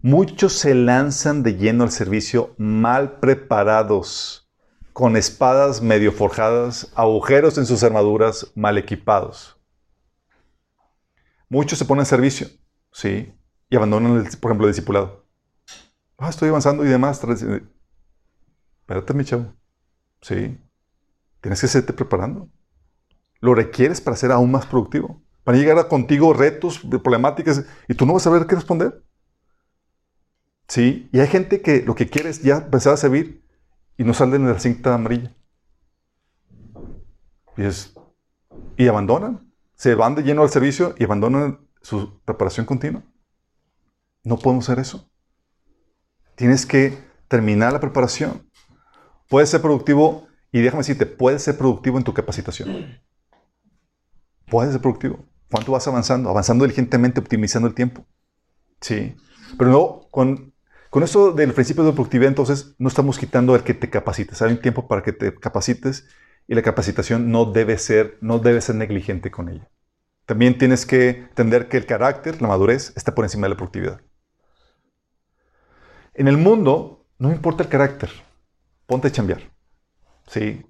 Muchos se lanzan de lleno al servicio mal preparados, con espadas medio forjadas, agujeros en sus armaduras, mal equipados. Muchos se ponen al servicio, ¿sí? Y abandonan, por ejemplo, el discipulado. Ah, estoy avanzando y demás. Espérate, mi chavo. Sí. Tienes que serte preparando. Lo requieres para ser aún más productivo. Van a llegar a contigo retos, problemáticas, y tú no vas a saber qué responder. ¿Sí? Y hay gente que lo que quiere es ya empezar a servir y no salen de la cinta amarilla. Y, es- y abandonan. Se van de lleno al servicio y abandonan su preparación continua. No podemos hacer eso. Tienes que terminar la preparación. Puedes ser productivo, y déjame decirte, puedes ser productivo en tu capacitación. Puedes ser productivo. ¿Cuánto vas avanzando? Avanzando diligentemente, optimizando el tiempo. Sí. Pero no, con, con eso del principio de productividad, entonces no estamos quitando el que te capacites. Hay un tiempo para que te capacites y la capacitación no debe ser, no debe ser negligente con ella. También tienes que entender que el carácter, la madurez, está por encima de la productividad. En el mundo, no importa el carácter, ponte a chambear. ¿Sí?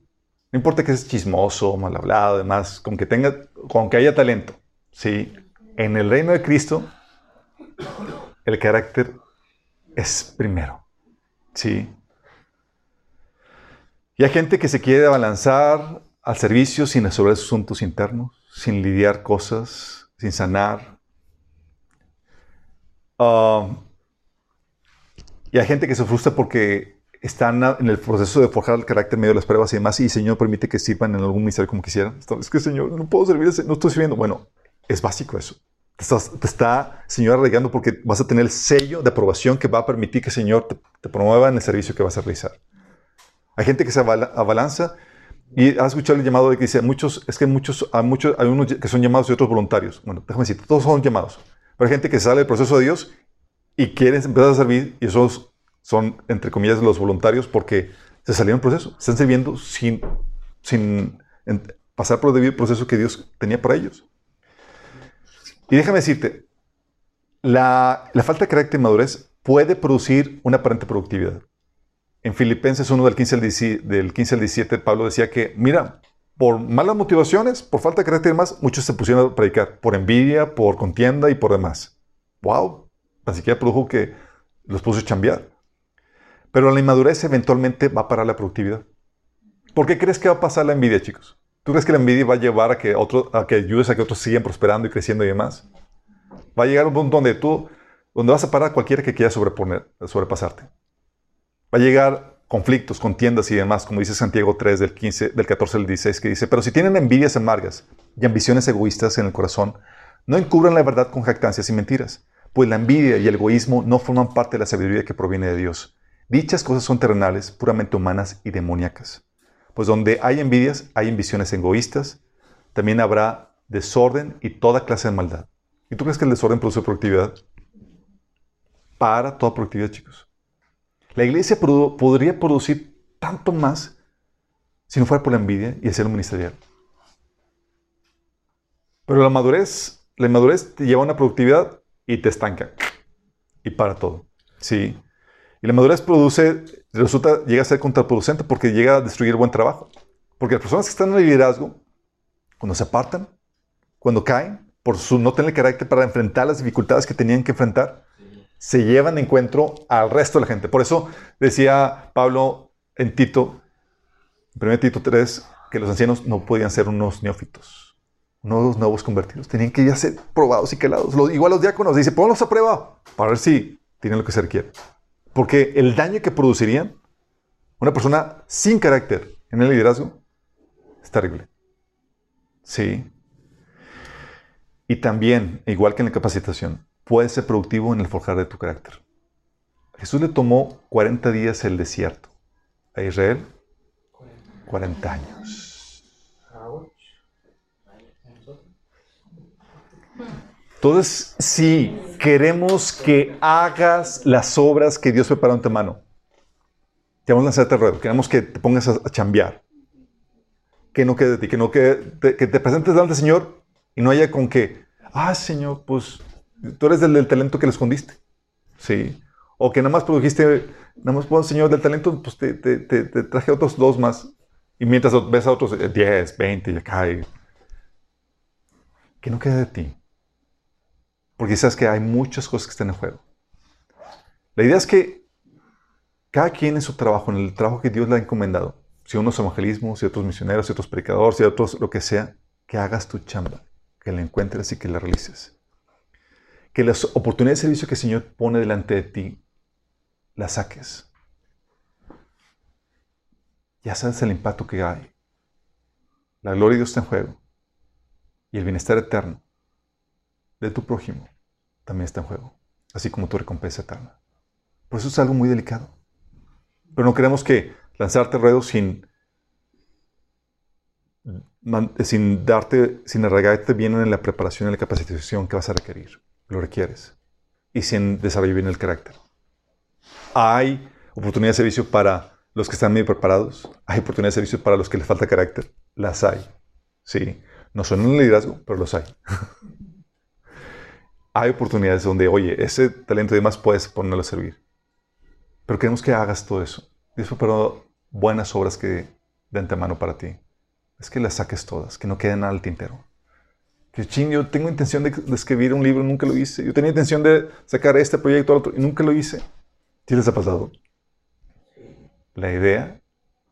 No importa que seas chismoso, mal hablado, demás, con que, tenga, con que haya talento. ¿Sí? En el reino de Cristo, el carácter es primero. ¿Sí? Y hay gente que se quiere abalanzar al servicio sin resolver sus asuntos internos, sin lidiar cosas, sin sanar. Ah, y hay gente que se frustra porque están en el proceso de forjar el carácter medio de las pruebas y demás, y el Señor permite que sirvan en algún ministerio como quisieran. Es que, Señor, no puedo servir, no estoy sirviendo. Bueno, es básico eso. Te, está, Señor, arreglando porque vas a tener el sello de aprobación que va a permitir que el Señor te, promueva en el servicio que vas a realizar. Hay gente que se abala- abalanza y has escuchado el llamado de que dice, muchos, es que muchos, hay muchos, hay unos que son llamados y otros voluntarios. Bueno, déjame decir, todos son llamados. Pero hay gente que sale del proceso de Dios y quiere empezar a servir y esos son, entre comillas, los voluntarios porque se salieron del proceso. Están sirviendo sin, sin pasar por el debido proceso que Dios tenía para ellos. Y déjame decirte, la, falta de carácter y madurez puede producir una aparente productividad. En Filipenses 1 del 15 al 17, del 15 al 17, Pablo decía que, mira, por malas motivaciones, por falta de carácter y demás, muchos se pusieron a predicar, por envidia, por contienda y por demás. ¡Wow! Así que produjo que los puso a chambear. Pero la inmadurez eventualmente va a parar la productividad. ¿Por qué crees que va a pasar la envidia, chicos? ¿Tú crees que la envidia va a llevar a que, otro, a que ayudes a que otros sigan prosperando y creciendo y demás? Va a llegar un punto donde tú, donde vas a parar a cualquiera que quiera sobreponer, sobrepasarte. Va a llegar conflictos, contiendas y demás, como dice Santiago 3 del, 15, del 14 al 16, que dice, pero si tienen envidias amargas y ambiciones egoístas en el corazón, no encubran la verdad con jactancias y mentiras, pues la envidia y el egoísmo no forman parte de la sabiduría que proviene de Dios. Dichas cosas son terrenales, puramente humanas y demoníacas. Pues donde hay envidias, hay ambiciones egoístas, también habrá desorden y toda clase de maldad. ¿Y tú crees que el desorden produce productividad? Para toda productividad, chicos. La iglesia podría producir tanto más si no fuera por la envidia y el celo ministerial. Pero la madurez, la inmadurez te lleva a una productividad y te estanca. Y para todo. Sí. Y la madurez produce, resulta, llega a ser contraproducente porque llega a destruir el buen trabajo. Porque las personas que están en el liderazgo, cuando se apartan, cuando caen, por su no tener carácter para enfrentar las dificultades que tenían que enfrentar, se llevan de encuentro al resto de la gente. Por eso decía Pablo en Tito, en 1 Tito 3, que los ancianos no podían ser unos neófitos, unos nuevos convertidos. Tenían que ya ser probados y calados. Igual los diáconos, dice, ponlos a prueba para ver si tienen lo que se requiere. Porque el daño que producirían una persona sin carácter en el liderazgo es terrible. Sí. Y también, igual que en la capacitación, puedes ser productivo en el forjar de tu carácter. Jesús le tomó 40 días el desierto. A Israel, 40 años. Entonces, si queremos que hagas las obras que Dios preparó en tu mano, te vamos a lanzar este ruedo. Queremos que te pongas a, a chambear. Que no quede de ti, que, no quede, te- que te presentes delante del Señor y no haya con que, ah, Señor, pues tú eres del, del talento que le escondiste. Sí. O que nada más produjiste, nada más, pues, Señor, del talento, pues te, te- te- traje otros dos más. Y mientras ves a otros eh, 10, 20 y acá. Que no quede de ti. Porque sabes que hay muchas cosas que están en juego. La idea es que cada quien en su trabajo, en el trabajo que Dios le ha encomendado, si unos evangelismos, si otros misioneros, si otros predicadores, si otros lo que sea, que hagas tu chamba, que la encuentres y que la realices. Que las oportunidades de servicio que el Señor pone delante de ti, la saques. Ya sabes el impacto que hay. La gloria de Dios está en juego. Y el bienestar eterno de tu prójimo también está en juego. Así como tu recompensa eterna. Por eso es algo muy delicado. Pero no queremos que lanzarte ruedos sin, sin darte, sin arraigarte bien en la preparación y la capacitación que vas a requerir. Lo requieres. Y sin desarrollar bien el carácter. Hay oportunidad de servicio para los que están medio preparados. Hay oportunidad de servicio para los que les falta carácter. Las hay. Sí. No son un liderazgo, pero los hay. hay oportunidades donde, oye, ese talento y demás puedes ponerlo a servir. Pero queremos que hagas todo eso. Dios preparó buenas obras que de antemano para ti. Es que las saques todas, que no quede nada al tintero. Que ching, yo tengo intención de, escribir un libro, nunca lo hice. Yo tenía intención de sacar este proyecto al otro y nunca lo hice. ¿Qué les ha pasado? La idea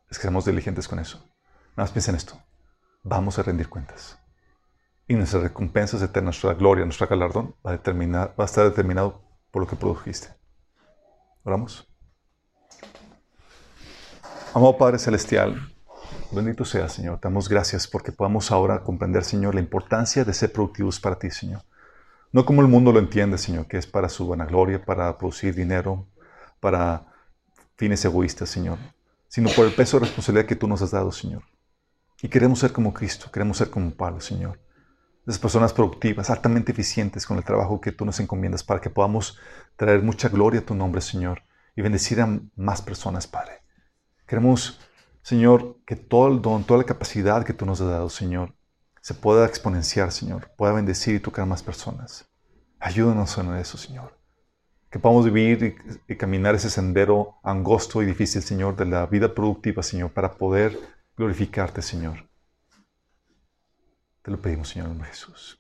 es que seamos diligentes con eso. Nada más piensen esto. Vamos a rendir cuentas. Y nuestras recompensas eternas, nuestra gloria, nuestro galardón va a, determinar, va a estar determinado por lo que produjiste. Oramos. Amado Padre Celestial, bendito sea, Señor. Te damos gracias porque podamos ahora comprender, Señor, la importancia de ser productivos para ti, Señor. No como el mundo lo entiende, Señor, que es para su vanagloria, para producir dinero, para fines egoístas, Señor, sino por el peso de responsabilidad que tú nos has dado, Señor. Y queremos ser como Cristo, queremos ser como Pablo, Señor. Esas personas productivas, altamente eficientes con el trabajo que tú nos encomiendas para que podamos traer mucha gloria a tu nombre, Señor, y bendecir a más personas, Padre. Queremos, Señor, que todo el don, toda la capacidad que tú nos has dado, Señor, se pueda exponenciar, Señor, pueda bendecir y tocar a más personas. Ayúdanos en eso, Señor. Que podamos vivir y, caminar ese sendero angosto y difícil, Señor, de la vida productiva, Señor, para poder glorificarte, Señor. Te lo pedimos, Señor, Jesús.